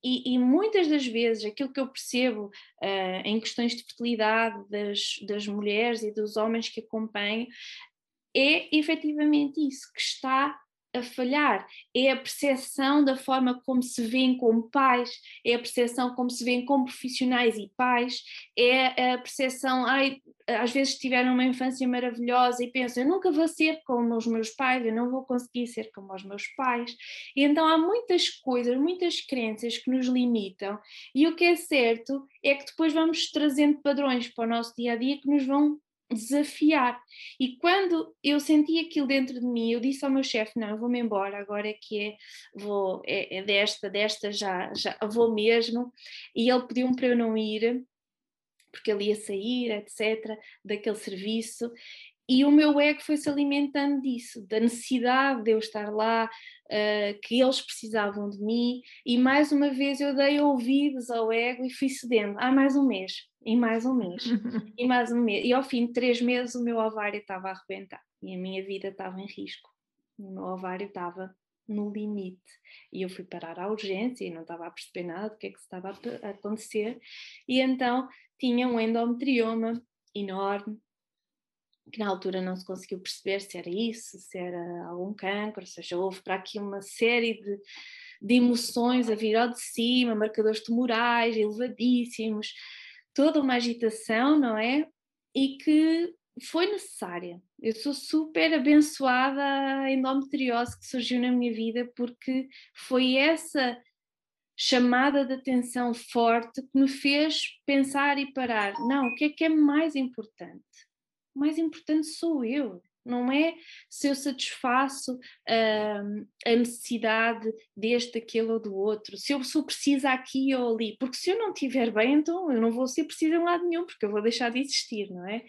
E, e muitas das vezes aquilo que eu percebo uh, em questões de fertilidade das, das mulheres e dos homens que acompanho é efetivamente isso, que está a falhar, é a percepção da forma como se vêem como pais, é a percepção como se vêem como profissionais e pais, é a percepção, ai, às vezes tiveram uma infância maravilhosa e pensam, eu nunca vou ser como os meus pais, eu não vou conseguir ser como os meus pais. E então há muitas coisas, muitas crenças que nos limitam, e o que é certo é que depois vamos trazendo padrões para o nosso dia a dia que nos vão desafiar. E quando eu senti aquilo dentro de mim, eu disse ao meu chefe: Não, vou-me embora, agora é que é, vou, é, é, desta, desta já, já vou mesmo. E ele pediu-me para eu não ir, porque ele ia sair, etc., daquele serviço. E o meu ego foi se alimentando disso, da necessidade de eu estar lá, uh, que eles precisavam de mim, e mais uma vez eu dei ouvidos ao ego e fui cedendo. Há mais um mês, e mais um mês, e mais um mês. E ao fim de três meses o meu ovário estava a arrebentar e a minha vida estava em risco. O meu ovário estava no limite. E eu fui parar à urgência e não estava a perceber nada do que é que estava a acontecer. E então tinha um endometrioma enorme, que na altura não se conseguiu perceber se era isso, se era algum cancro, ou seja, houve para aqui uma série de, de emoções a vir ao de cima, marcadores tumorais elevadíssimos, toda uma agitação, não é? E que foi necessária. Eu sou super abençoada a endometriose que surgiu na minha vida porque foi essa chamada de atenção forte que me fez pensar e parar. Não, o que é que é mais importante? O mais importante sou eu não é se eu satisfaço uh, a necessidade deste, daquele ou do outro, se eu sou precisa aqui ou ali, porque se eu não estiver bem, então eu não vou ser precisa em lado nenhum, porque eu vou deixar de existir, não é?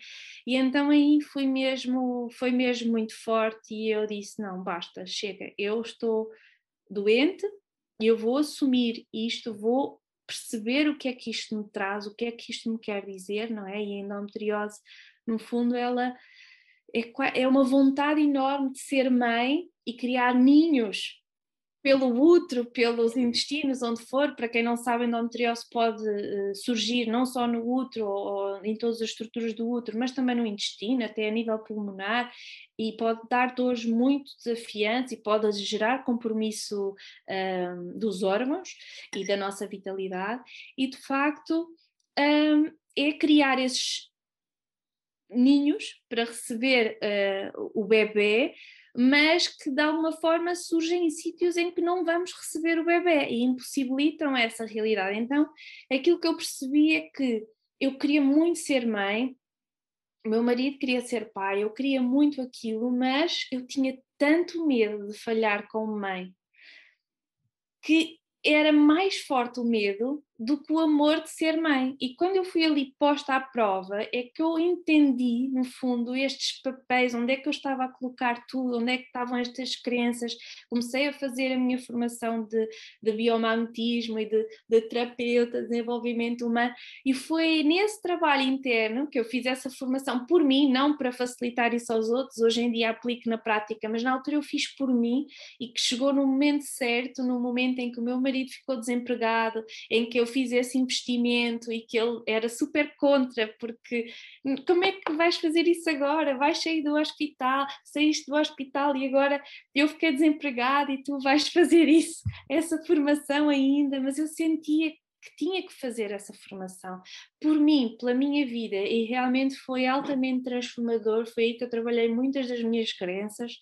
E então aí foi mesmo, foi mesmo muito forte e eu disse, não, basta, chega, eu estou doente e eu vou assumir isto, vou perceber o que é que isto me traz, o que é que isto me quer dizer, não é? E a endometriose, no fundo, ela é, é uma vontade enorme de ser mãe e criar ninhos pelo útero, pelos intestinos, onde for. Para quem não sabe, endometriose pode uh, surgir não só no útero ou em todas as estruturas do útero, mas também no intestino, até a nível pulmonar, e pode dar dores muito desafiantes e pode gerar compromisso um, dos órgãos e da nossa vitalidade. E de facto, um, é criar esses ninhos para receber uh, o bebê, mas que de alguma forma surgem em sítios em que não vamos receber o bebê e impossibilitam essa realidade. Então, aquilo que eu percebi é que eu queria muito ser mãe, meu marido queria ser pai, eu queria muito aquilo, mas eu tinha tanto medo de falhar como mãe que era mais forte o medo do que o amor de ser mãe. E quando eu fui ali posta à prova, é que eu entendi, no fundo, estes papéis, onde é que eu estava a colocar tudo, onde é que estavam estas crenças. Comecei a fazer a minha formação de, de biomagnetismo e de, de terapeuta, de desenvolvimento humano, e foi nesse trabalho interno que eu fiz essa formação por mim, não para facilitar isso aos outros, hoje em dia aplico na prática, mas na altura eu fiz por mim e que chegou no momento certo, no momento em que o meu marido ficou desempregado, em que eu fiz esse investimento e que ele era super contra, porque como é que vais fazer isso agora? Vais sair do hospital, saíste do hospital e agora eu fiquei desempregada e tu vais fazer isso, essa formação ainda, mas eu sentia que tinha que fazer essa formação por mim, pela minha vida, e realmente foi altamente transformador. Foi aí que eu trabalhei muitas das minhas crenças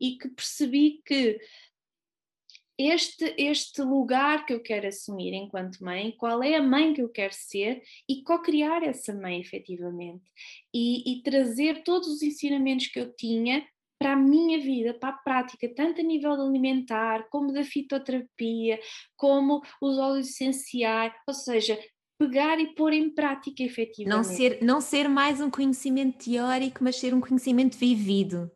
e que percebi que este, este lugar que eu quero assumir enquanto mãe, qual é a mãe que eu quero ser e co-criar essa mãe efetivamente e, e trazer todos os ensinamentos que eu tinha para a minha vida, para a prática, tanto a nível alimentar, como da fitoterapia, como os óleos essenciais, ou seja, pegar e pôr em prática efetivamente. Não ser, não ser mais um conhecimento teórico, mas ser um conhecimento vivido.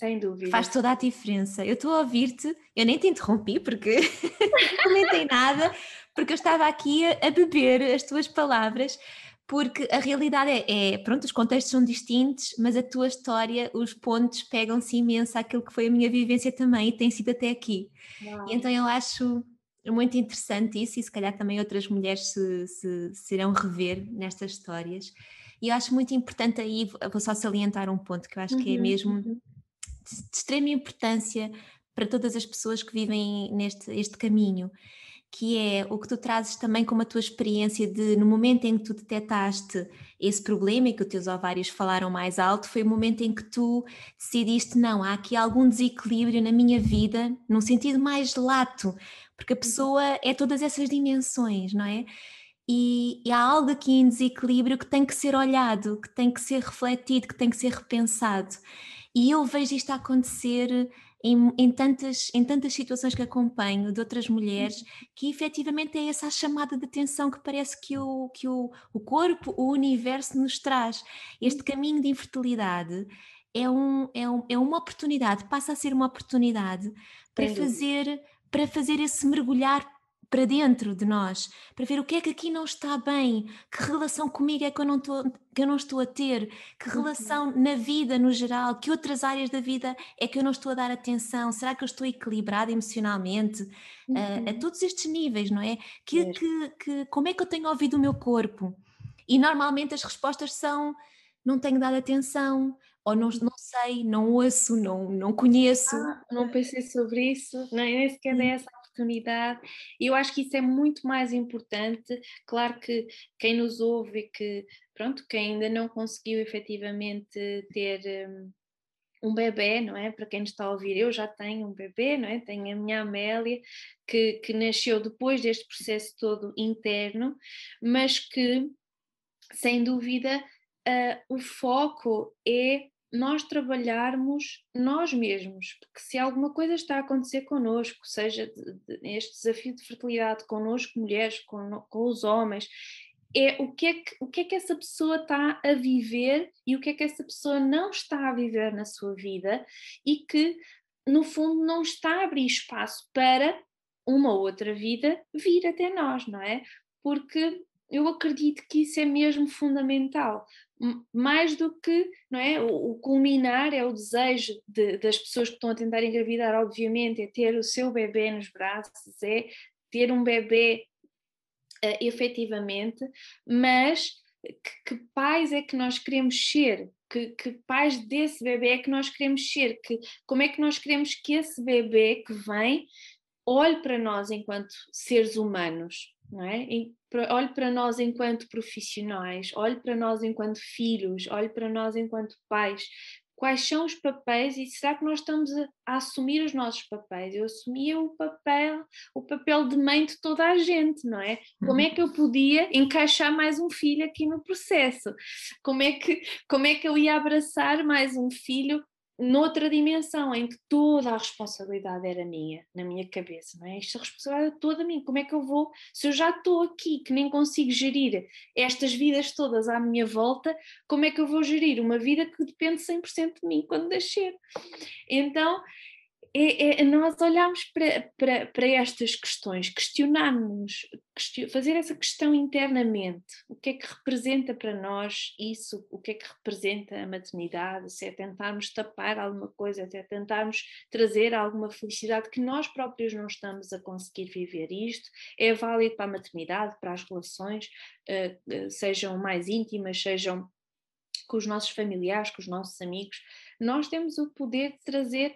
Sem dúvida. Faz toda a diferença. Eu estou a ouvir-te, eu nem te interrompi porque comentei nada, porque eu estava aqui a, beber as tuas palavras, porque a realidade é, é, pronto, os contextos são distintos, mas a tua história, os pontos pegam-se imenso àquilo que foi a minha vivência também e tem sido até aqui. Então eu acho muito interessante isso e se calhar também outras mulheres se, se, se irão rever nestas histórias. E eu acho muito importante aí, vou só salientar um ponto que eu acho que é uhum, mesmo uhum de extrema importância para todas as pessoas que vivem neste este caminho, que é o que tu trazes também como a tua experiência de no momento em que tu detectaste esse problema e que os teus ovários falaram mais alto, foi o momento em que tu decidiste, não, há aqui algum desequilíbrio na minha vida, num sentido mais lato, porque a uhum. pessoa é todas essas dimensões, não é? E, e, há algo aqui em desequilíbrio que tem que ser olhado, que tem que ser refletido, que tem que ser repensado. E eu vejo isto acontecer em, em, tantas, em tantas situações que acompanho de outras mulheres, uhum. que efetivamente é essa chamada de atenção que parece que o, que o, o corpo, o universo nos traz. Este uhum. caminho de infertilidade é, um, é, um, é uma oportunidade, passa a ser uma oportunidade para fazer, para fazer esse mergulhar para dentro de nós, para ver o que é que aqui não está bem, que relação comigo é que eu não estou, que eu não estou a ter, que uhum. relação uhum. na vida no geral, que outras áreas da vida é que eu não estou a dar atenção, será que eu estou equilibrada emocionalmente, uhum. a, a, todos estes níveis, não é? Que, que, que, como é que eu tenho ouvido o meu corpo? E normalmente as respostas são não tenho dado atenção, ou não, não sei, não ouço, não, não conheço. Ah, não pensei sobre isso, nem sequer dei essa oportunidade. Eu acho que isso é muito mais importante. Claro que quem nos ouve e que, pronto, quem ainda não conseguiu efetivamente ter. Um, um bebê, não é? Para quem nos está a ouvir, eu já tenho um bebê, não é? Tenho a minha Amélia, que, que nasceu depois deste processo todo interno, mas que, sem dúvida, uh, o foco é nós trabalharmos nós mesmos, porque se alguma coisa está a acontecer connosco, seja este desafio de fertilidade connosco, mulheres, com, com os homens, é o que é que, o que é que essa pessoa está a viver e o que é que essa pessoa não está a viver na sua vida e que, no fundo, não está a abrir espaço para uma outra vida vir até nós, não é? Porque eu acredito que isso é mesmo fundamental, mais do que não é, o, o culminar é o desejo de, das pessoas que estão a tentar engravidar, obviamente, é ter o seu bebê nos braços, é ter um bebê uh, efetivamente, mas que, que, pais é que nós queremos ser? Que, que, pais desse bebê é que nós queremos ser? Que, como é que nós queremos que esse bebê que vem olhe para nós enquanto seres humanos? não é? Olhe para nós enquanto profissionais, olhe para nós enquanto filhos, olhe para nós enquanto pais. Quais são os papéis e será que nós estamos a, a assumir os nossos papéis? Eu assumia o papel, o papel de mãe de toda a gente, não é? Como é que eu podia encaixar mais um filho aqui no processo? Como é que, como é que eu ia abraçar mais um filho noutra dimensão em que toda a responsabilidade era minha, na minha cabeça, não é? Esta responsabilidade é toda minha, como é que eu vou, se eu já estou aqui, que nem consigo gerir estas vidas todas à minha volta, como é que eu vou gerir uma vida que depende 100% de mim quando nascer? Então, é, é, nós olharmos para, para, para estas questões, questionarmos, question, fazer essa questão internamente, o que é que representa para nós isso, o que é que representa a maternidade, se é tentarmos tapar alguma coisa, se é tentarmos trazer alguma felicidade que nós próprios não estamos a conseguir viver. isto é válido para a maternidade, para as relações, uh, sejam mais íntimas, sejam com os nossos familiares, com os nossos amigos, nós temos o poder de trazer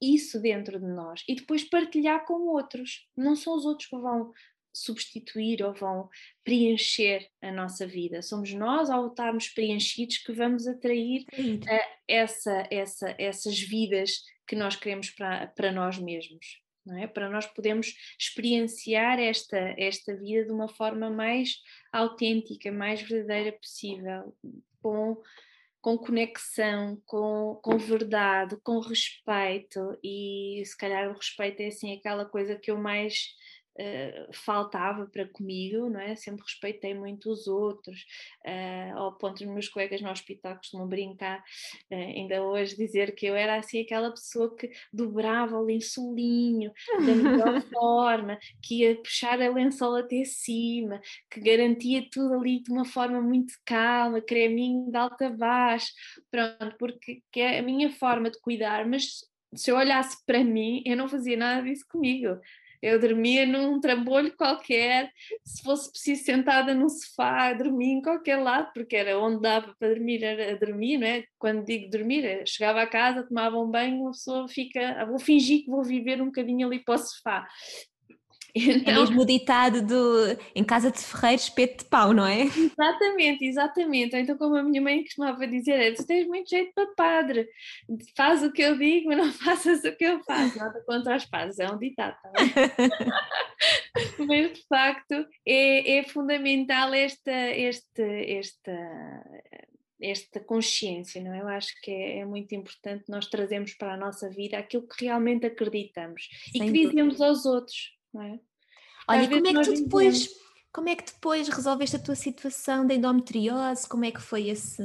isso dentro de nós e depois partilhar com outros. Não são os outros que vão substituir ou vão preencher a nossa vida. Somos nós, ao estarmos preenchidos, que vamos atrair uh, essa, essa, essas vidas que nós queremos para, para nós mesmos. Não é? Para nós podermos experienciar esta, esta vida de uma forma mais autêntica, mais verdadeira possível, com com conexão, com, com verdade, com respeito, e se calhar o respeito é assim aquela coisa que eu mais uh, faltava para comigo, não é? Sempre respeitei muito os outros, uh, ao ponto dos meus colegas no hospital costumam brincar, uh, ainda hoje dizer que eu era assim aquela pessoa que dobrava o lençolinho da melhor forma, que ia puxar a lençola até cima, que garantia tudo ali de uma forma muito calma, creminho de alta a baixo, pronto, porque que é a minha forma de cuidar, mas se eu olhasse para mim, eu não fazia nada disso comigo Eu dormia num trambolho qualquer, se fosse preciso sentada num sofá, dormia em qualquer lado, porque era onde dava para dormir, era dormir, não é? Quando digo dormir, é, chegava a casa, tomava um banho, a pessoa fica, vou fingir que vou viver um bocadinho ali para o sofá. Então, é mesmo o ditado do em casa de ferreiro, espeto de pau, não é? Exatamente, exatamente. Então, como a minha mãe costumava dizer, é, tu tens muito jeito para padre, faz o que eu digo, mas não faças o que eu faço, nada contra os padres, é um ditado, tá mas de facto é, é fundamental esta, esta, esta, esta consciência, não é? Eu acho que é, é, muito importante nós trazermos para a nossa vida aquilo que realmente acreditamos Sem e que dizemos aos outros não é? Olha, como é que tu depois como é que depois resolveste a tua situação da endometriose? Como é que foi esse.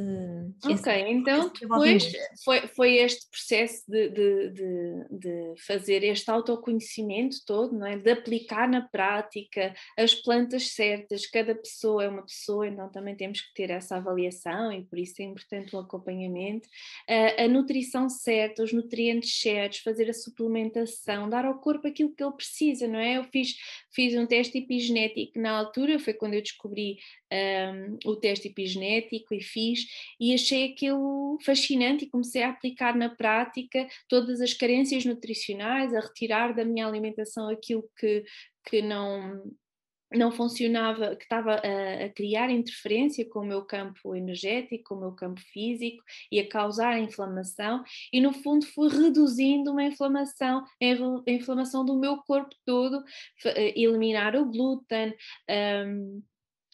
Ok, esse, então esse depois foi, foi este processo de, de, de, de, fazer este autoconhecimento todo, não é? de aplicar na prática as plantas certas, cada pessoa é uma pessoa, então também temos que ter essa avaliação e por isso é importante o acompanhamento. A, a nutrição certa, os nutrientes certos, fazer a suplementação, dar ao corpo aquilo que ele precisa, não é? Eu fiz, fiz um teste epigenético na altura altura, foi quando eu descobri um, o teste epigenético e fiz, e achei aquilo fascinante e comecei a aplicar na prática todas as carências nutricionais, a retirar da minha alimentação aquilo que, que não não funcionava, que estava a, a, criar interferência com o meu campo energético, com o meu campo físico e a causar inflamação, e no fundo fui reduzindo uma inflamação, a inflamação do meu corpo todo, eliminar o glúten. Um,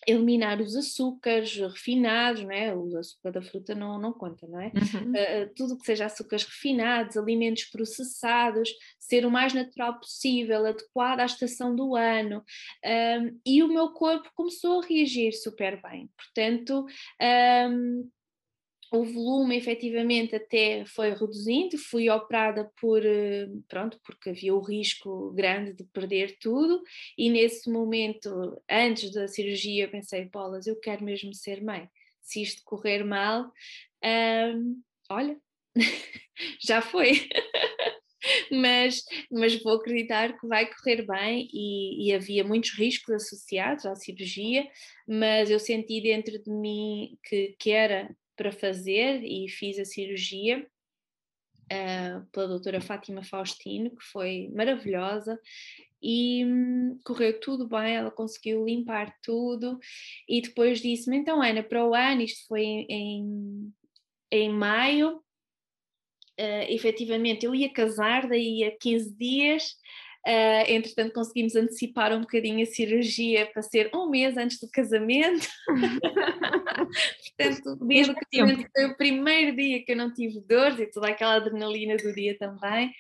eliminar os açúcares refinados, não é? O açúcar da fruta não, não conta, não é? Uhum. Uh, tudo que seja açúcares refinados, alimentos processados, ser o mais natural possível, adequado à estação do ano. Um, e o meu corpo começou a reagir super bem. Portanto, um, o volume efetivamente até foi reduzindo, fui operada por, eh, pronto, porque havia o risco grande de perder tudo e nesse momento, antes da cirurgia, pensei, bolas, eu quero mesmo ser mãe, se isto correr mal, hum, olha, já foi. mas, mas vou acreditar que vai correr bem e, e, havia muitos riscos associados à cirurgia, mas eu senti dentro de mim que, que era para fazer e fiz a cirurgia uh, pela doutora Fátima Faustino, que foi maravilhosa e hum, correu tudo bem, ela conseguiu limpar tudo e depois disse-me, então Ana, para o ano, isto foi em, em maio, uh, efetivamente eu ia casar daí a 15 dias Uh, entretanto, conseguimos antecipar um bocadinho a cirurgia para ser um mês antes do casamento. Portanto, o dia do casamento foi o primeiro dia que eu não tive dores e toda aquela adrenalina do dia também.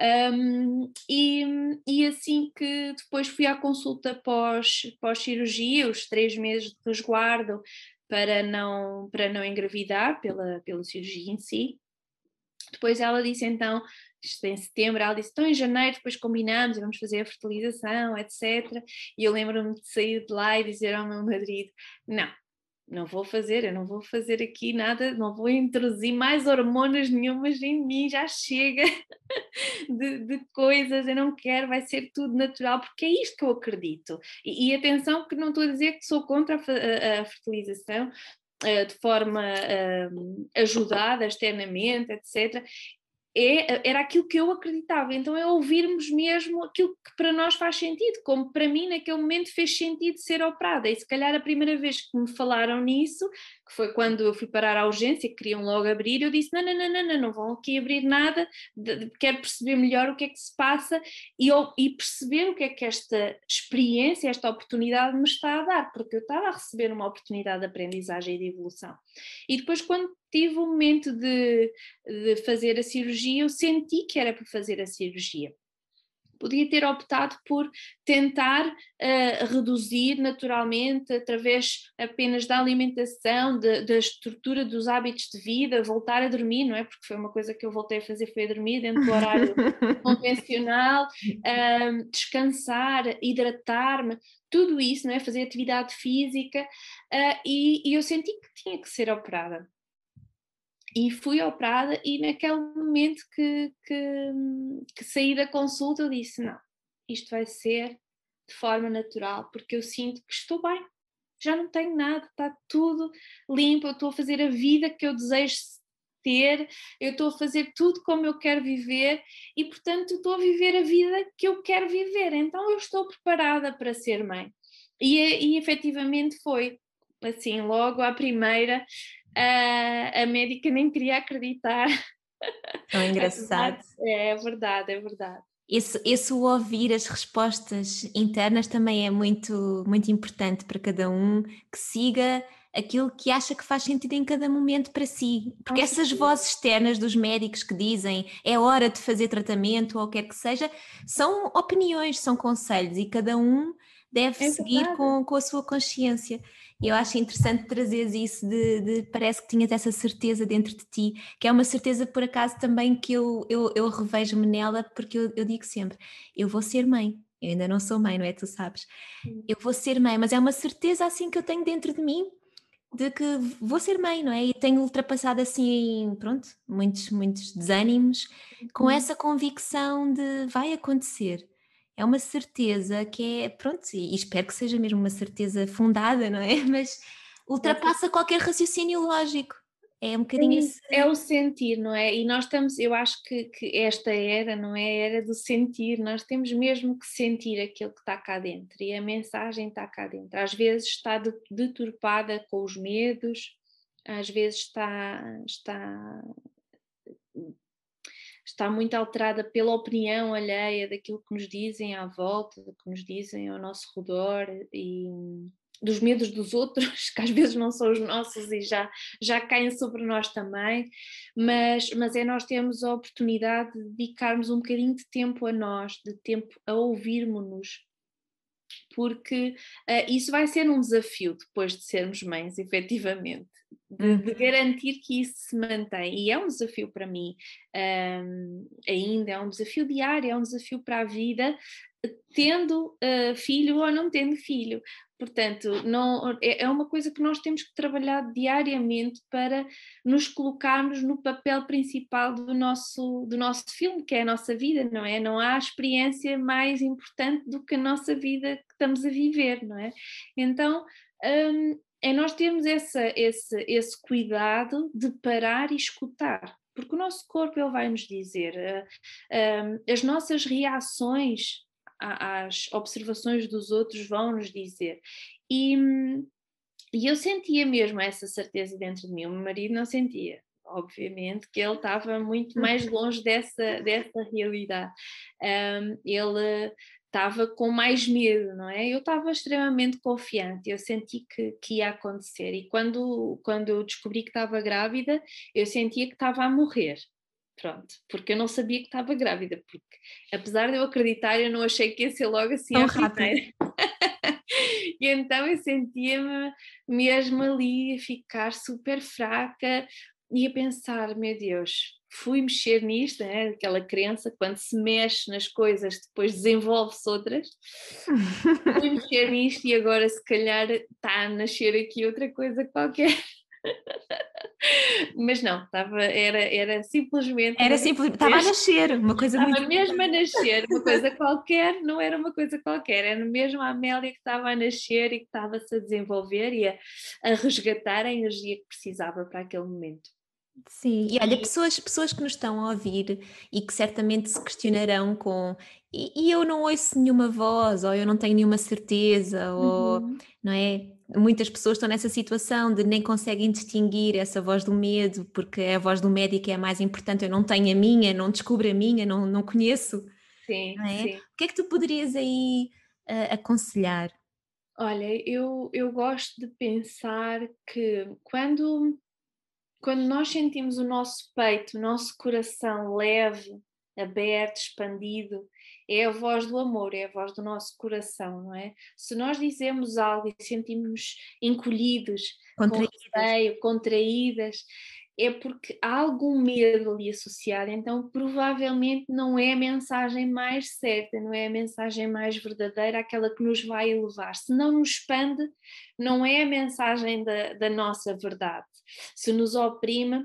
Um, e, e, assim que depois fui à consulta pós, pós-cirurgia, os três meses de resguardo para não, para não engravidar pela, pela cirurgia em si. Depois ela disse então isto em setembro, ela disse, então em janeiro depois combinamos e vamos fazer a fertilização, etc. E eu lembro-me de sair de lá e dizer ao meu marido, não, não vou fazer, eu não vou fazer aqui nada, não vou introduzir mais hormonas nenhumas em mim, já chega de, de, coisas, eu não quero, vai ser tudo natural, porque é isto que eu acredito. E, e atenção que não estou a dizer que sou contra a, a, a fertilização, eh, de forma um, ajudada externamente, etc é, era aquilo que eu acreditava, então é ouvirmos mesmo aquilo que para nós faz sentido, como para mim naquele momento fez sentido ser operada, e se calhar a primeira vez que me falaram nisso, que foi quando eu fui parar à urgência, que queriam logo abrir, eu disse, não, não, não, não, não, não vão aqui abrir nada, quero perceber melhor o que é que se passa e, e perceber o que é que esta experiência, esta oportunidade me está a dar, porque eu estava a receber uma oportunidade de aprendizagem e de evolução. E depois quando tive o momento de, de fazer a cirurgia, eu senti que era para fazer a cirurgia podia ter optado por tentar uh, reduzir naturalmente através apenas da alimentação, de, da estrutura dos hábitos de vida, voltar a dormir, não é? Porque foi uma coisa que eu voltei a fazer, foi a dormir dentro do horário convencional, uh, descansar, hidratar-me, tudo isso, não é? Fazer atividade física uh, e, e eu senti que tinha que ser operada e fui operada e naquele momento que, que, que, saí da consulta eu disse, não, isto vai ser de forma natural, porque eu sinto que estou bem, já não tenho nada, está tudo limpo, eu estou a fazer a vida que eu desejo ter, eu estou a fazer tudo como eu quero viver e, portanto, estou a viver a vida que eu quero viver. Então, eu estou preparada para ser mãe. E, e efetivamente foi assim, logo à primeira, a, médica nem queria acreditar. Tão engraçado. É, é verdade, é verdade. Esse, esse ouvir as respostas internas também é muito, muito importante para cada um que siga aquilo que acha que faz sentido em cada momento para si. Porque essas vozes externas dos médicos que dizem é hora de fazer tratamento ou o que quer que seja, são opiniões, são conselhos e cada um deve é seguir com, com a sua consciência. Eu acho interessante trazer isso de, de, parece que tinhas essa certeza dentro de ti, que é uma certeza por acaso também que eu, eu, eu revejo-me nela, porque eu, eu digo sempre, eu vou ser mãe, eu ainda não sou mãe, não é? Tu sabes? Eu vou ser mãe, mas é uma certeza assim que eu tenho dentro de mim de que vou ser mãe, não é? E tenho ultrapassado assim, pronto, muitos, muitos desânimos com uhum. essa convicção de vai acontecer é uma certeza que é, pronto, e espero que seja mesmo uma certeza fundada, não é? Mas ultrapassa qualquer raciocínio lógico. É um bocadinho esse... É o sentir, não é? E nós estamos, eu acho que, que esta era, não é? A era do sentir, nós temos mesmo que sentir aquilo que está cá dentro e a mensagem está cá dentro. Às vezes está deturpada com os medos, às vezes está, está está muito alterada pela opinião alheia daquilo que nos dizem à volta, do que nos dizem ao nosso redor e dos medos dos outros, que às vezes não são os nossos e já, já caem sobre nós também, mas, mas é nós termos a oportunidade de dedicarmos um bocadinho de tempo a nós, de tempo a ouvirmos-nos, porque uh, isso vai ser um desafio depois de sermos mães, efetivamente de, de, uhum. garantir que isso se mantém. E é um desafio para mim, um, ainda, é um desafio diário, é um desafio para a vida, tendo uh, filho ou não tendo filho. Portanto, não, é, é uma coisa que nós temos que trabalhar diariamente para nos colocarmos no papel principal do nosso, do nosso filme, que é a nossa vida, não é? Não há experiência mais importante do que a nossa vida que estamos a viver, não é? Então, um, é nós termos essa, esse, esse cuidado de parar e escutar, porque o nosso corpo ele vai nos dizer, uh, uh, as nossas reações às observações dos outros vão nos dizer. E, e eu sentia mesmo essa certeza dentro de mim, o meu marido não sentia obviamente que ele estava muito mais longe dessa, dessa realidade. Um, ele estava com mais medo, não é? Eu estava extremamente confiante, eu senti que, que ia acontecer e quando, quando eu descobri que estava grávida, eu sentia que estava a morrer. Pronto, porque eu não sabia que estava grávida, porque apesar de eu acreditar, eu não achei que ia ser logo assim Tão a rápido. e então eu sentia-me mesmo ali a ficar super fraca e a pensar, meu Deus, fui mexer nisto, né? aquela crença, quando se mexe nas coisas, depois desenvolve-se outras. fui mexer nisto e agora, se calhar, está a nascer aqui outra coisa qualquer. Mas não, estava, era, era simplesmente. Era simplesmente, estava a nascer, uma coisa estava muito. mesmo a nascer, uma coisa qualquer, não era uma coisa qualquer, era mesmo a Amélia que estava a nascer e que estava-se a desenvolver e a, a resgatar a energia que precisava para aquele momento. Sim, e olha, pessoas, pessoas que nos estão a ouvir e que certamente se questionarão com e, e eu não ouço nenhuma voz, ou eu não tenho nenhuma certeza, ou uhum. não é? Muitas pessoas estão nessa situação de nem conseguem distinguir essa voz do medo, porque é a voz do médico é a mais importante, eu não tenho a minha, não descubro a minha, não, não conheço. Sim, não é? sim. O que é que tu poderias aí uh, aconselhar? Olha, eu, eu gosto de pensar que quando quando nós sentimos o nosso peito, o nosso coração leve, aberto, expandido, é a voz do amor, é a voz do nosso coração, não é? Se nós dizemos algo e sentimos encolhidos, contraídas, contraídas é porque há algum medo ali associado, então provavelmente não é a mensagem mais certa, não é a mensagem mais verdadeira, aquela que nos vai elevar. Se não nos expande, não é a mensagem da, da nossa verdade. Se nos oprime,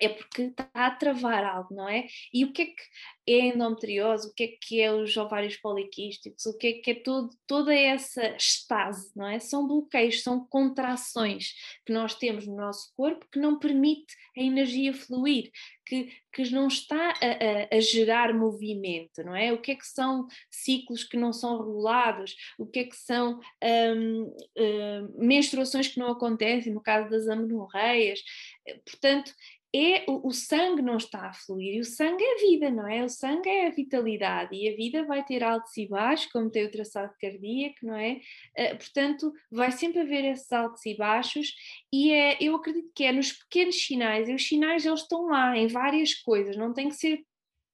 é porque está a travar algo, não é? E o que é que é endometriose, o que é que é os ovários poliquísticos, o que é que é todo, toda essa estase, não é? São bloqueios, são contrações que nós temos no nosso corpo que não permite a energia fluir, que, que não está a, a, a gerar movimento, não é? O que é que são ciclos que não são regulados, o que é que são hum, hum, menstruações que não acontecem, no caso das amenorreias, portanto, é o, o, sangue não está a fluir e o sangue é vida, não é? O sangue é a vitalidade e a vida vai ter altos e baixos, como tem o traçado cardíaco, não é? Uh, portanto, vai sempre haver esses altos e baixos e é, eu acredito que é nos pequenos sinais, e os sinais eles estão lá em várias coisas, não tem que ser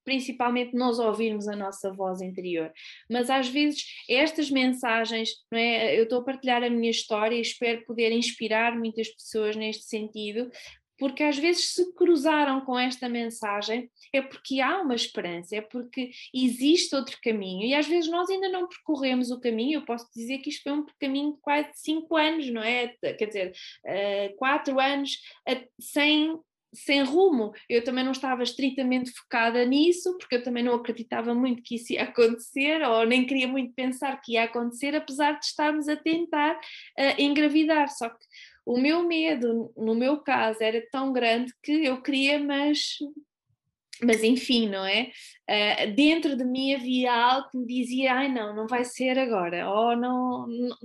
principalmente nós ouvirmos a nossa voz interior. Mas às vezes estas mensagens, não é? Eu estou a partilhar a minha história e espero poder inspirar muitas pessoas neste sentido, porque às vezes se cruzaram com esta mensagem é porque há uma esperança, é porque existe outro caminho e às vezes nós ainda não percorremos o caminho. Eu posso dizer que isto foi um caminho de quase cinco anos, não é? Quer dizer, uh, quatro anos uh, sem sem rumo. Eu também não estava estritamente focada nisso, porque eu também não acreditava muito que isso ia acontecer, ou nem queria muito pensar que ia acontecer, apesar de estarmos a tentar uh, engravidar. Só que o meu medo, no meu caso, era tão grande que eu queria, mas mas enfim, não é? Uh, dentro de mim havia algo que me dizia: ai não, não vai ser agora, ou não, não,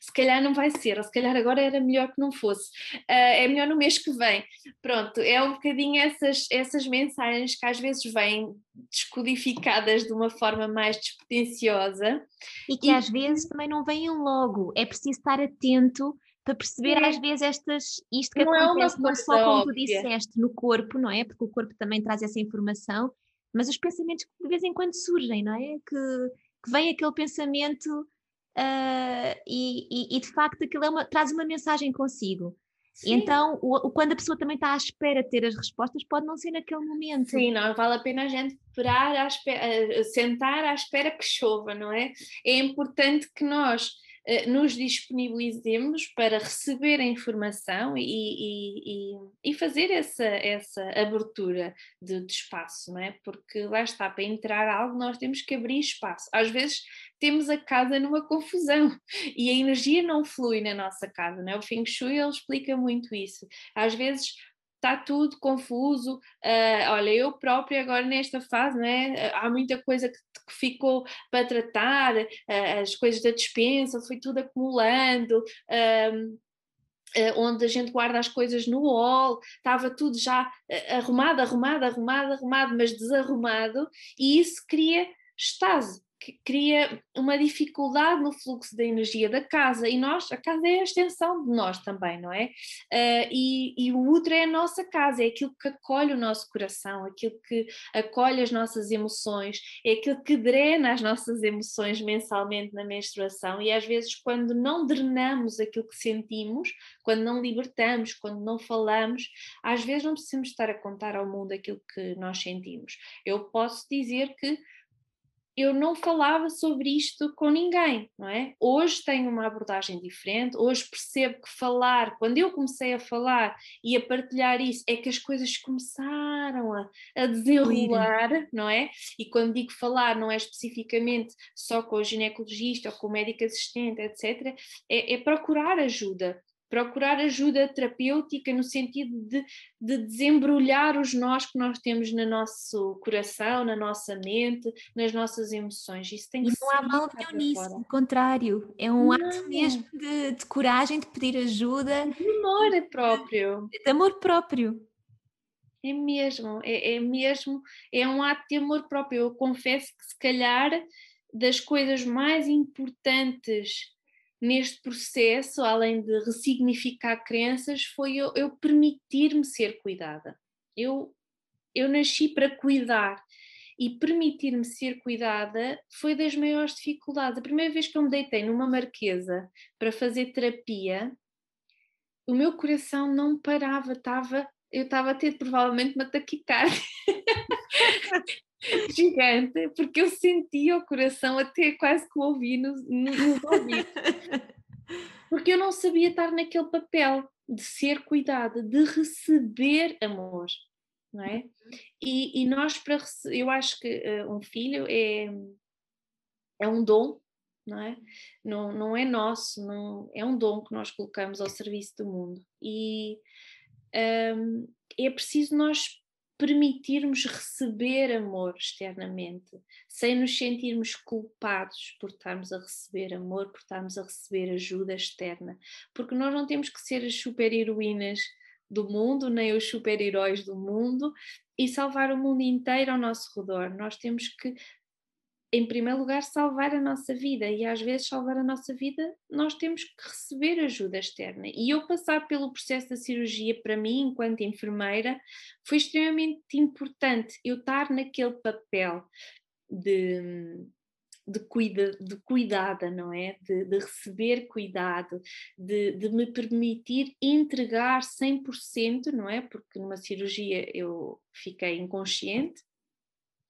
se calhar não vai ser, ou se calhar agora era melhor que não fosse, uh, é melhor no mês que vem. Pronto, é um bocadinho essas, essas mensagens que às vezes vêm descodificadas de uma forma mais despretensiosa. E que e... às vezes também não vêm logo, é preciso estar atento para perceber é. às vezes estas, isto que não acontece é não só como óbvia. tu disseste no corpo, não é? Porque o corpo também traz essa informação, mas os pensamentos que de vez em quando surgem, não é? Que, que vem aquele pensamento uh, e, e, e, de facto aquilo é uma, traz uma mensagem consigo. Sim. Então, o, o, quando a pessoa também está à espera de ter as respostas, pode não ser naquele momento. Sim, não vale a pena a gente esperar, espera, sentar à espera que chova, não é? É importante que nós nos disponibilizemos para receber a informação e, e, e fazer essa, essa abertura de, de, espaço, não é? Porque lá está, para entrar algo nós temos que abrir espaço. Às vezes temos a casa numa confusão e a energia não flui na nossa casa, não é? O Feng Shui ele explica muito isso. Às vezes está tudo confuso. Uh, olha, eu própria agora nesta fase, né, há muita coisa que, que ficou para tratar, uh, as coisas da dispensa, foi tudo acumulando. Uh, onde a gente guarda as coisas no hall, estava tudo já arrumado, arrumado, arrumado, arrumado, mas desarrumado, e isso cria estase que cria uma dificuldade no fluxo da energia da casa e nós, a casa é a extensão de nós também, não é? Uh, e, e, o útero é a nossa casa, é aquilo que acolhe o nosso coração, aquilo que acolhe as nossas emoções, é aquilo que drena as nossas emoções mensalmente na menstruação e às vezes quando não drenamos aquilo que sentimos, quando não libertamos, quando não falamos, às vezes não precisamos estar a contar ao mundo aquilo que nós sentimos. Eu posso dizer que eu não falava sobre isto com ninguém, não é? Hoje tenho uma abordagem diferente, hoje percebo que falar, quando eu comecei a falar e a partilhar isso, é que as coisas começaram a, a desenrolar, não é? E quando digo falar, não é especificamente só com o ginecologista ou com o médico assistente, etc., é, é procurar ajuda, procurar ajuda terapêutica no sentido de, de desembrulhar os nós que nós temos no nosso coração, na nossa mente, nas nossas emoções. Isso tem que e não há mal nenhum nisso, ao contrário, é um não. ato mesmo de, de, coragem de pedir ajuda. De amor próprio. De amor próprio. É mesmo, é, é mesmo, é um ato de amor próprio. Eu confesso que se calhar das coisas mais importantes neste processo, além de ressignificar crenças, foi eu, eu permitir-me ser cuidada. Eu, eu nasci para cuidar e permitir-me ser cuidada foi das maiores dificuldades. A primeira vez que eu me deitei numa marquesa para fazer terapia, o meu coração não parava, estava, eu estava a ter provavelmente uma taquicardia. gigante, porque eu sentia o coração até quase que ouvi nos, nos ouvidos. Porque eu não sabia estar naquele papel de ser cuidada, de receber amor. não é? E, e nós, para eu acho que uh, um filho é, é um dom, não é? Não, não é nosso, não, é um dom que nós colocamos ao serviço do mundo. E um, é preciso nós permitirmos receber amor externamente, sem nos sentirmos culpados por estarmos a receber amor, por estarmos a receber ajuda externa, porque nós não temos que ser as super-heroínas do mundo, nem os super-heróis do mundo e salvar o mundo inteiro ao nosso redor. Nós temos que em primeiro lugar, salvar a nossa vida. E às vezes, salvar a nossa vida, nós temos que receber ajuda externa. E eu passar pelo processo da cirurgia, para mim, enquanto enfermeira, foi extremamente importante eu estar naquele papel de. De, cuida, de cuidada, não é? De, de receber cuidado, de, de, me permitir entregar 100%, não é? Porque numa cirurgia eu fiquei inconsciente,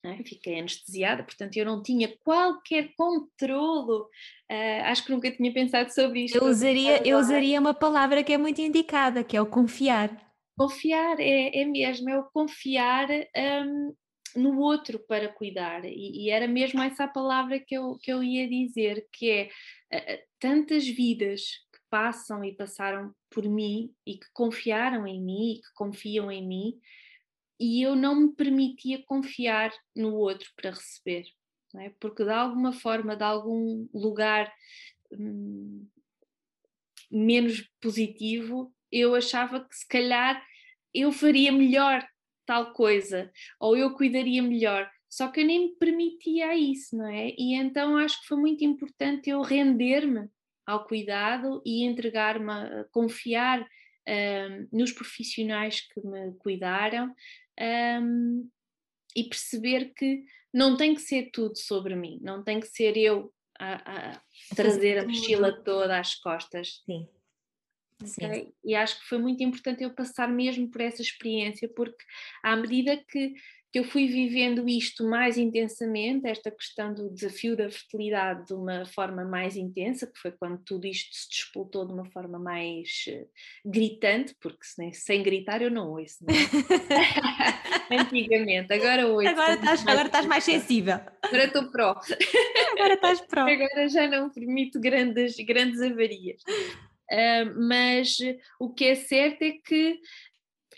é? fiquei anestesiada, portanto eu não tinha qualquer controlo, uh, acho que nunca tinha pensado sobre isto. Eu usaria, eu usaria uma palavra que é muito indicada, que é o confiar. Confiar, é, é mesmo, é o confiar um, no outro para cuidar, e, e, era mesmo essa a palavra que eu, que eu ia dizer, que é uh, tantas vidas que passam e passaram por mim e que confiaram em mim e que confiam em mim, e eu não me permitia confiar no outro para receber, é? porque de alguma forma, de algum lugar hum, menos positivo, eu achava que se calhar eu faria melhor tal coisa, ou eu cuidaria melhor. Só que eu nem me permitia isso, não é? E então acho que foi muito importante eu render-me ao cuidado e entregar-me, confiar um, nos profissionais que me cuidaram, um, e perceber que não tem que ser tudo sobre mim, não tem que ser eu a, a trazer a mochila toda às costas. Sim. Okay? Sim. E acho que foi muito importante eu passar mesmo por essa experiência, porque à medida que que eu fui vivendo isto mais intensamente, esta questão do desafio da fertilidade de uma forma mais intensa, que foi quando tudo isto se despoltou de uma forma mais uh, gritante, porque sem, sem gritar eu não ouço, não é? Antigamente, agora ouço. Agora estás, agora estás mais sensível. Agora estou pró. Agora estás pró. Agora já não permito grandes, grandes avarias. Uh, mas o que é certo é que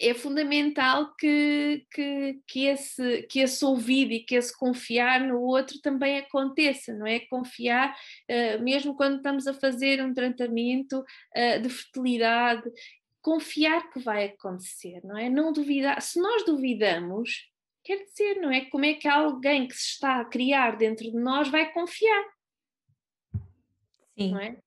é fundamental que, que, que, esse, que esse ouvido e que esse confiar no outro também aconteça, não é? Confiar, uh, mesmo quando estamos a fazer um tratamento uh, de fertilidade, confiar que vai acontecer, não é? Não duvidar. Se nós duvidamos, quer dizer, não é? Como é que alguém que se está a criar dentro de nós vai confiar? Sim. Não é?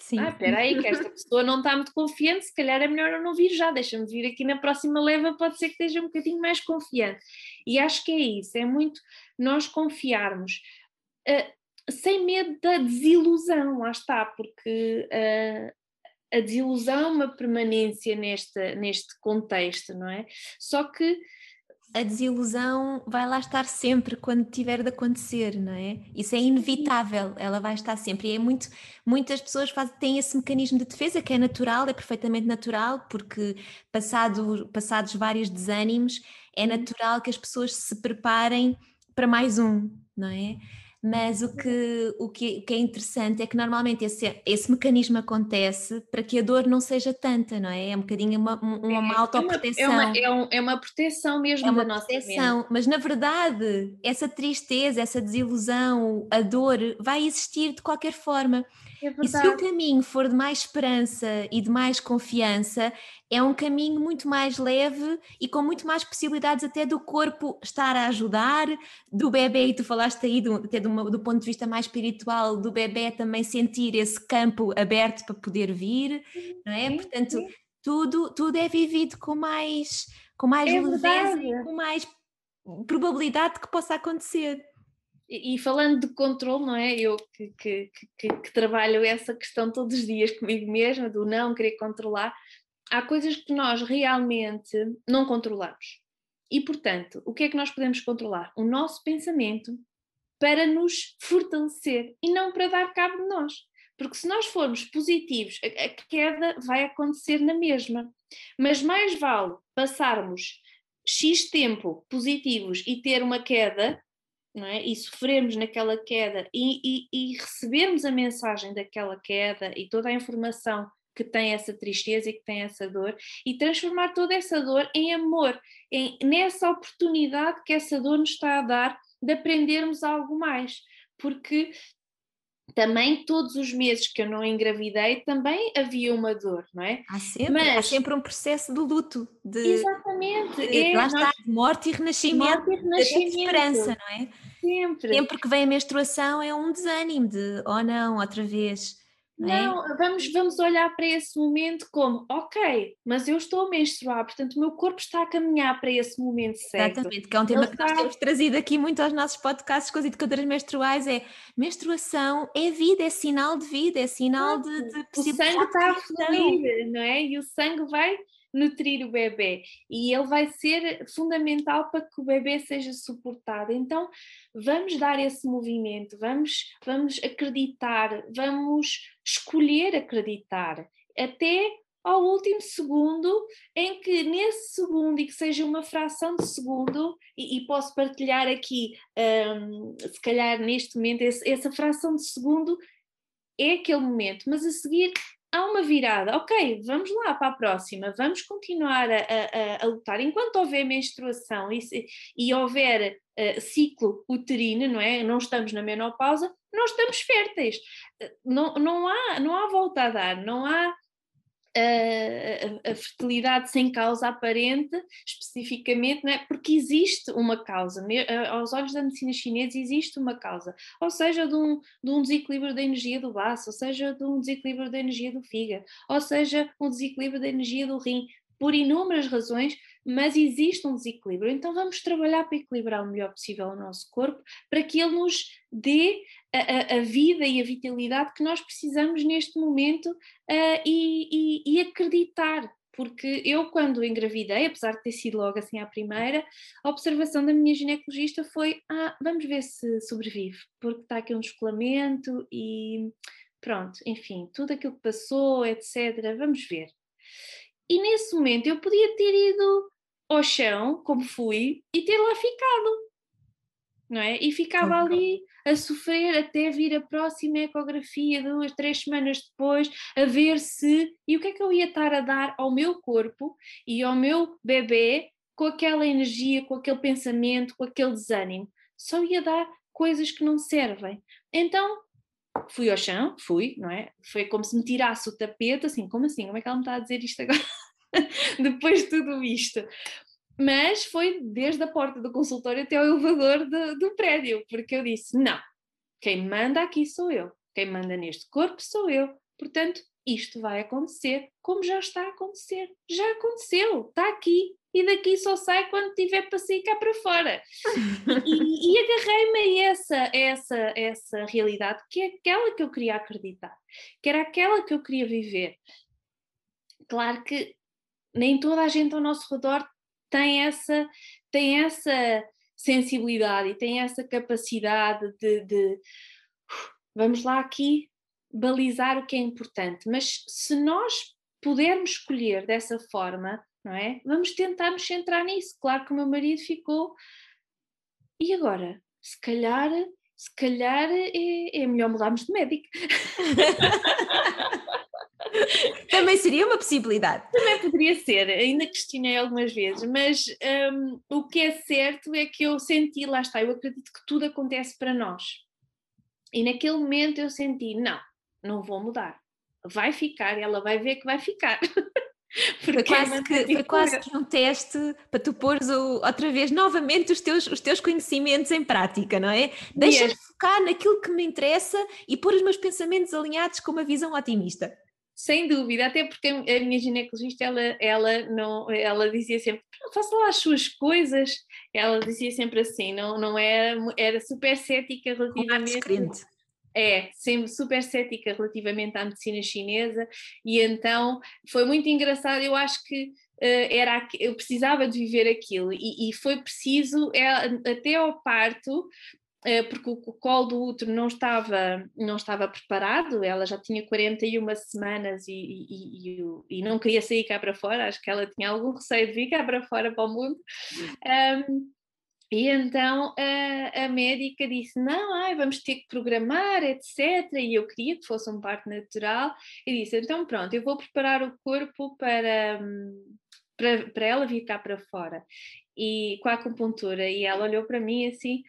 Sim. Ah, aí, que esta pessoa não está muito confiante, se calhar é melhor eu não vir já, deixa-me vir aqui na próxima leva, pode ser que esteja um bocadinho mais confiante. E acho que é isso, é muito nós confiarmos, uh, sem medo da desilusão, lá está, porque uh, a desilusão é uma permanência neste, neste contexto, não é? Só que a desilusão vai lá estar sempre quando tiver de acontecer, não é? Isso é inevitável, ela vai estar sempre. E é muito, muitas pessoas fazem, têm esse mecanismo de defesa que é natural, é perfeitamente natural, porque passado, passados vários desânimos, é uhum. natural que as pessoas se preparem para mais um, não é? Mas o que, o que, o que é interessante é que normalmente esse, esse mecanismo acontece para que a dor não seja tanta, não é? É um bocadinho uma, uma, é, autoproteção. É uma, é, uma, é uma proteção mesmo é uma da proteção, nossa Mas na verdade, essa tristeza, essa desilusão, a dor vai existir de qualquer forma. É e se o caminho for de mais esperança e de mais confiança, é um caminho muito mais leve e com muito mais possibilidades até do corpo estar a ajudar, do bebê, e tu falaste aí do, até do, do ponto de vista mais espiritual, do bebê também sentir esse campo aberto para poder vir, não é? Portanto, tudo, tudo é vivido com mais, com mais é leveza e com mais probabilidade que possa acontecer. E, falando de controle, não é? Eu que, que, que, que, trabalho essa questão todos os dias comigo mesma, do não querer controlar, há coisas que nós realmente não controlamos. E, portanto, o que é que nós podemos controlar? O nosso pensamento para nos fortalecer e não para dar cabo de nós. Porque se nós formos positivos, a, queda vai acontecer na mesma. Mas mais vale passarmos X tempo positivos e ter uma queda, é? e sofrermos naquela queda e, e, e recebermos a mensagem daquela queda e toda a informação que tem essa tristeza e que tem essa dor e transformar toda essa dor em amor, em, nessa oportunidade que essa dor nos está a dar de aprendermos algo mais. Porque também todos os meses que eu não engravidei também havia uma dor, não é? Há sempre, Mas, há sempre um processo de luto, de, exatamente, de, é, lá está, de morte e renascimento, morte e renascimento. de esperança, não é? Sempre. Sempre que vem a menstruação é um desânimo de, oh não, outra vez. Não, é? vamos, vamos olhar para esse momento como, ok, mas eu estou a menstruar, portanto o meu corpo está a caminhar para esse momento certo. Exatamente, que é um tema Ele que nós temos trazido aqui muito aos nossos podcasts com as educadoras menstruais, é menstruação é vida, é sinal de vida, é sinal de, de O sangue está a fluir, não é? E o sangue vai nutrir o bebê e ele vai ser fundamental para que o bebê seja suportado. Então, vamos dar esse movimento, vamos, vamos acreditar, vamos escolher acreditar, até ao último segundo, em que nesse segundo, e que seja uma fração de segundo, e, e posso partilhar aqui, um, se calhar neste momento, esse, essa fração de segundo é aquele momento, mas a seguir há uma virada, ok, vamos lá para a próxima, vamos continuar a, a, a lutar. Enquanto houver menstruação e, e houver uh, ciclo uterino, não é? Não estamos na menopausa, nós estamos férteis. Não, não, há, não há volta a dar, não há a, a, fertilidade sem causa aparente, especificamente, não é? porque existe uma causa, aos olhos da medicina chinesa existe uma causa, ou seja, de um, de um desequilíbrio da energia do baço, ou seja, de um desequilíbrio da energia do fígado, ou seja, um desequilíbrio da energia do rim, por inúmeras razões, mas existe um desequilíbrio. Então vamos trabalhar para equilibrar o melhor possível o nosso corpo, para que ele nos dê a, a vida e a vitalidade que nós precisamos neste momento uh, e, e, e acreditar porque eu quando engravidei, apesar de ter sido logo assim à primeira, a observação da minha ginecologista foi, ah, vamos ver se sobrevive, porque está aqui um descolamento e pronto, enfim, tudo aquilo que passou, etc, vamos ver. E nesse momento eu podia ter ido ao chão, como fui, e ter lá ficado, não é? E ficava ali a sofrer até vir a próxima ecografia, duas, três semanas depois, a ver se. E o que é que eu ia estar a dar ao meu corpo e ao meu bebê com aquela energia, com aquele pensamento, com aquele desânimo? Só ia dar coisas que não servem. Então, fui ao chão, fui, não é? Foi como se me tirasse o tapete, assim, como assim? Como é que ela me está a dizer isto agora? depois de tudo isto. Mas foi desde a porta do consultório até ao elevador de, do prédio, porque eu disse: não, quem manda aqui sou eu, quem manda neste corpo sou eu, portanto, isto vai acontecer como já está a acontecer. Já aconteceu, está aqui, e daqui só sai quando tiver para sair cá para fora. e, e agarrei-me a essa, essa, essa realidade, que é aquela que eu queria acreditar, que era aquela que eu queria viver. Claro que nem toda a gente ao nosso redor tem essa, tem essa sensibilidade e tem essa capacidade de, de vamos lá aqui balizar o que é importante, mas se nós pudermos escolher dessa forma, não é? Vamos tentar nos centrar nisso. Claro que o meu marido ficou. E agora? Se calhar, se calhar é, é melhor mudarmos de médico. Também seria uma possibilidade. Também poderia ser, ainda questionei algumas vezes, mas um, o que é certo é que eu senti, lá está, eu acredito que tudo acontece para nós. E naquele momento eu senti, não, não vou mudar. Vai ficar, ela vai ver que vai ficar. foi quase, que, foi quase que um teste para tu pôres o, outra vez novamente os teus, os teus conhecimentos em prática, não é? Deixa-me yes. focar naquilo que me interessa e pôr os meus pensamentos alinhados com uma visão otimista. Sem dúvida, até porque a minha ginecologista, ela, ela, não, ela dizia sempre, faça lá as suas coisas, ela dizia sempre assim, não, não era, era super cética relativamente... É, sempre super cética relativamente à medicina chinesa. E então foi muito engraçado, eu acho que uh, era, eu precisava de viver aquilo. E, e foi preciso, é, até ao parto, porque o colo do útero não estava, não estava preparado, ela já tinha 41 semanas e, e, e, e, não queria sair cá para fora, acho que ela tinha algum receio de vir cá para fora para o mundo. Um, e então a, a, médica disse: Não, ai, vamos ter que programar, etc. E eu queria que fosse um parto natural. E disse: Então, pronto, eu vou preparar o corpo para, para, para ela vir cá para fora. E com a acupuntura. E ela olhou para mim assim: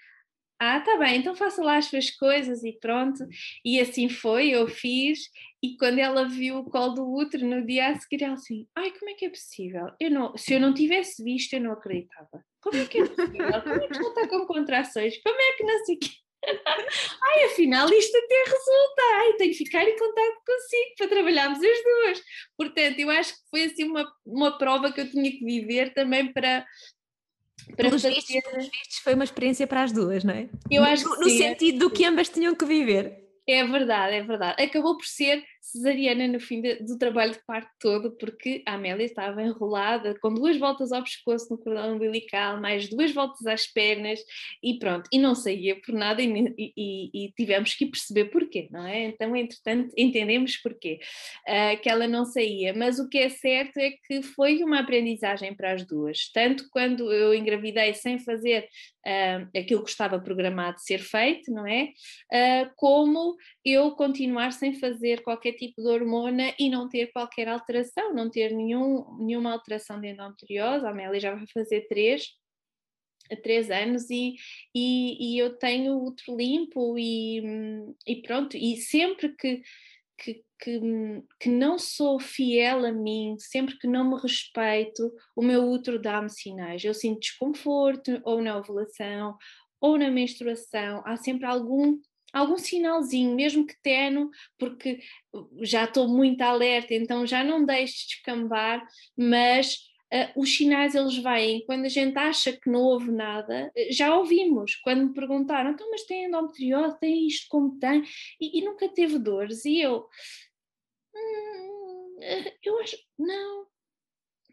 ah, tá bem, então faça lá as suas coisas e pronto. E assim foi, eu fiz. E quando ela viu o colo do útero no dia a seguir, ela assim: ai, como é que é possível? Eu não, se eu não tivesse visto, eu não acreditava. Como é que é possível? Como é que ela está com contrações? Como é que não sei o quê? Ai, afinal isto até resulta, ai, tenho que ficar em contato consigo para trabalharmos as duas. Portanto, eu acho que foi assim uma, uma prova que eu tinha que viver também para, para pelos, fazer... vistos, pelos vistos, foi uma experiência para as duas, não é? Eu acho no, no sentido do que ambas tinham que viver. É verdade, é verdade. Acabou por ser cesariana no fim de, do trabalho de parto todo, porque a Amélia estava enrolada com duas voltas ao pescoço no cordão umbilical, mais duas voltas às pernas e pronto, e não saía por nada e, e, e tivemos que perceber porquê, não é? Então, entretanto, entendemos porquê uh, que ela não saía, mas o que é certo é que foi uma aprendizagem para as duas, tanto quando eu engravidei sem fazer uh, aquilo que estava programado ser feito, não é? Uh, como eu continuar sem fazer qualquer tipo de hormona e não ter qualquer alteração, não ter nenhum, nenhuma alteração de endometriose. A Amélia já vai fazer três, três anos e, e, e eu tenho o útero limpo e, e pronto, e sempre que, que, que, que, não sou fiel a mim, sempre que não me respeito, o meu útero dá-me sinais. Eu sinto desconforto, ou na ovulação, ou na menstruação, há sempre algum algum sinalzinho, mesmo que tenue, porque já estou muito alerta, então já não deixo descambar, mas uh, os sinais eles vêm. Quando a gente acha que não houve nada, já ouvimos. Quando me perguntaram, então, mas tem endometriose, tem isto como tem, e, e nunca teve dores, e eu. Hum, eu acho. Não,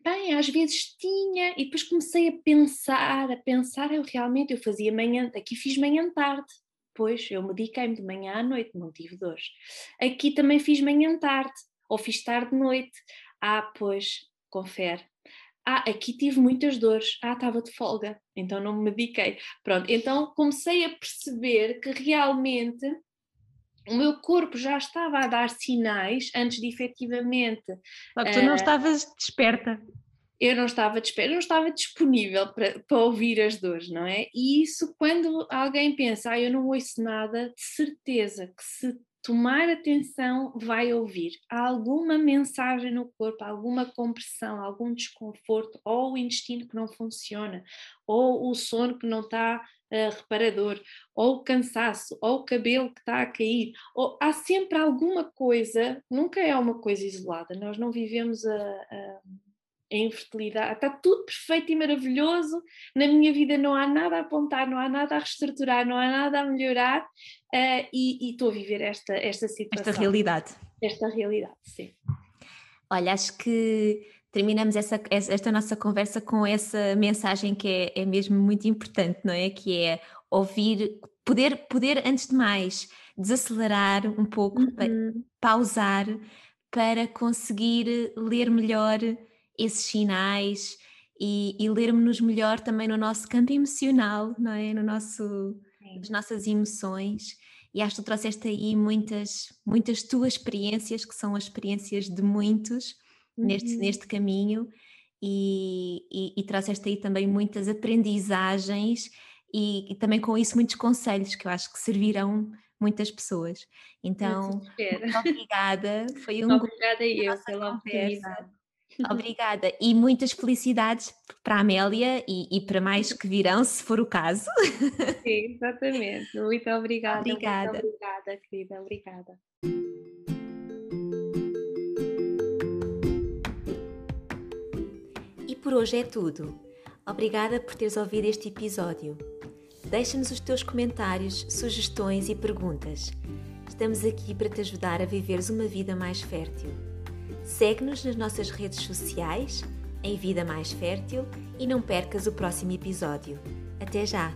bem, às vezes tinha, e depois comecei a pensar, a pensar, eu realmente, eu fazia manhã, aqui fiz manhã tarde, Pois, eu mediquei-me de manhã à noite, não tive dores. Aqui também fiz manhã tarde, ou fiz tarde noite. Ah, pois, confere. Ah, aqui tive muitas dores. Ah, estava de folga, então não me mediquei. Pronto, então comecei a perceber que realmente o meu corpo já estava a dar sinais antes de efetivamente. Só que tu uh, não estavas desperta eu não estava eu não estava disponível para, para ouvir as dores, não é? E isso, quando alguém pensa, ah, eu não ouço nada, de certeza que se tomar atenção, vai ouvir. Há alguma mensagem no corpo, alguma compressão, algum desconforto, ou o intestino que não funciona, ou o sono que não está uh, reparador, ou o cansaço, ou o cabelo que está a cair, ou há sempre alguma coisa, nunca é uma coisa isolada, nós não vivemos a, a a infertilidade, está tudo perfeito e maravilhoso, na minha vida não há nada a apontar, não há nada a reestruturar, não há nada a melhorar uh, e, estou a viver esta, esta situação. Esta realidade. Esta realidade, sim. Olha, acho que terminamos essa, esta nossa conversa com essa mensagem que é, é mesmo muito importante, não é? Que é ouvir, poder, poder antes de mais desacelerar um pouco, uhum. pausar para conseguir ler melhor esses sinais e, e lermos-nos melhor também no nosso campo emocional, não é? No nosso, nas nossas emoções. E acho que tu trouxeste aí muitas, muitas tuas experiências, que são as experiências de muitos uhum. neste, neste caminho, e, e, e trouxeste aí também muitas aprendizagens e, e, também com isso muitos conselhos que eu acho que servirão muitas pessoas. Então, muito obrigada. Foi um obrigada eu pela oportunidade. Obrigada e muitas felicidades para a Amélia e, e, para mais que virão, se for o caso. Sim, exatamente. Muito obrigada. Obrigada. Muito obrigada, querida. Obrigada. E por hoje é tudo. Obrigada por teres ouvido este episódio. Deixa-nos os teus comentários, sugestões e perguntas. Estamos aqui para te ajudar a viveres uma vida mais fértil. Segue-nos nas nossas redes sociais, em Vida Mais Fértil, e não percas o próximo episódio. Até já!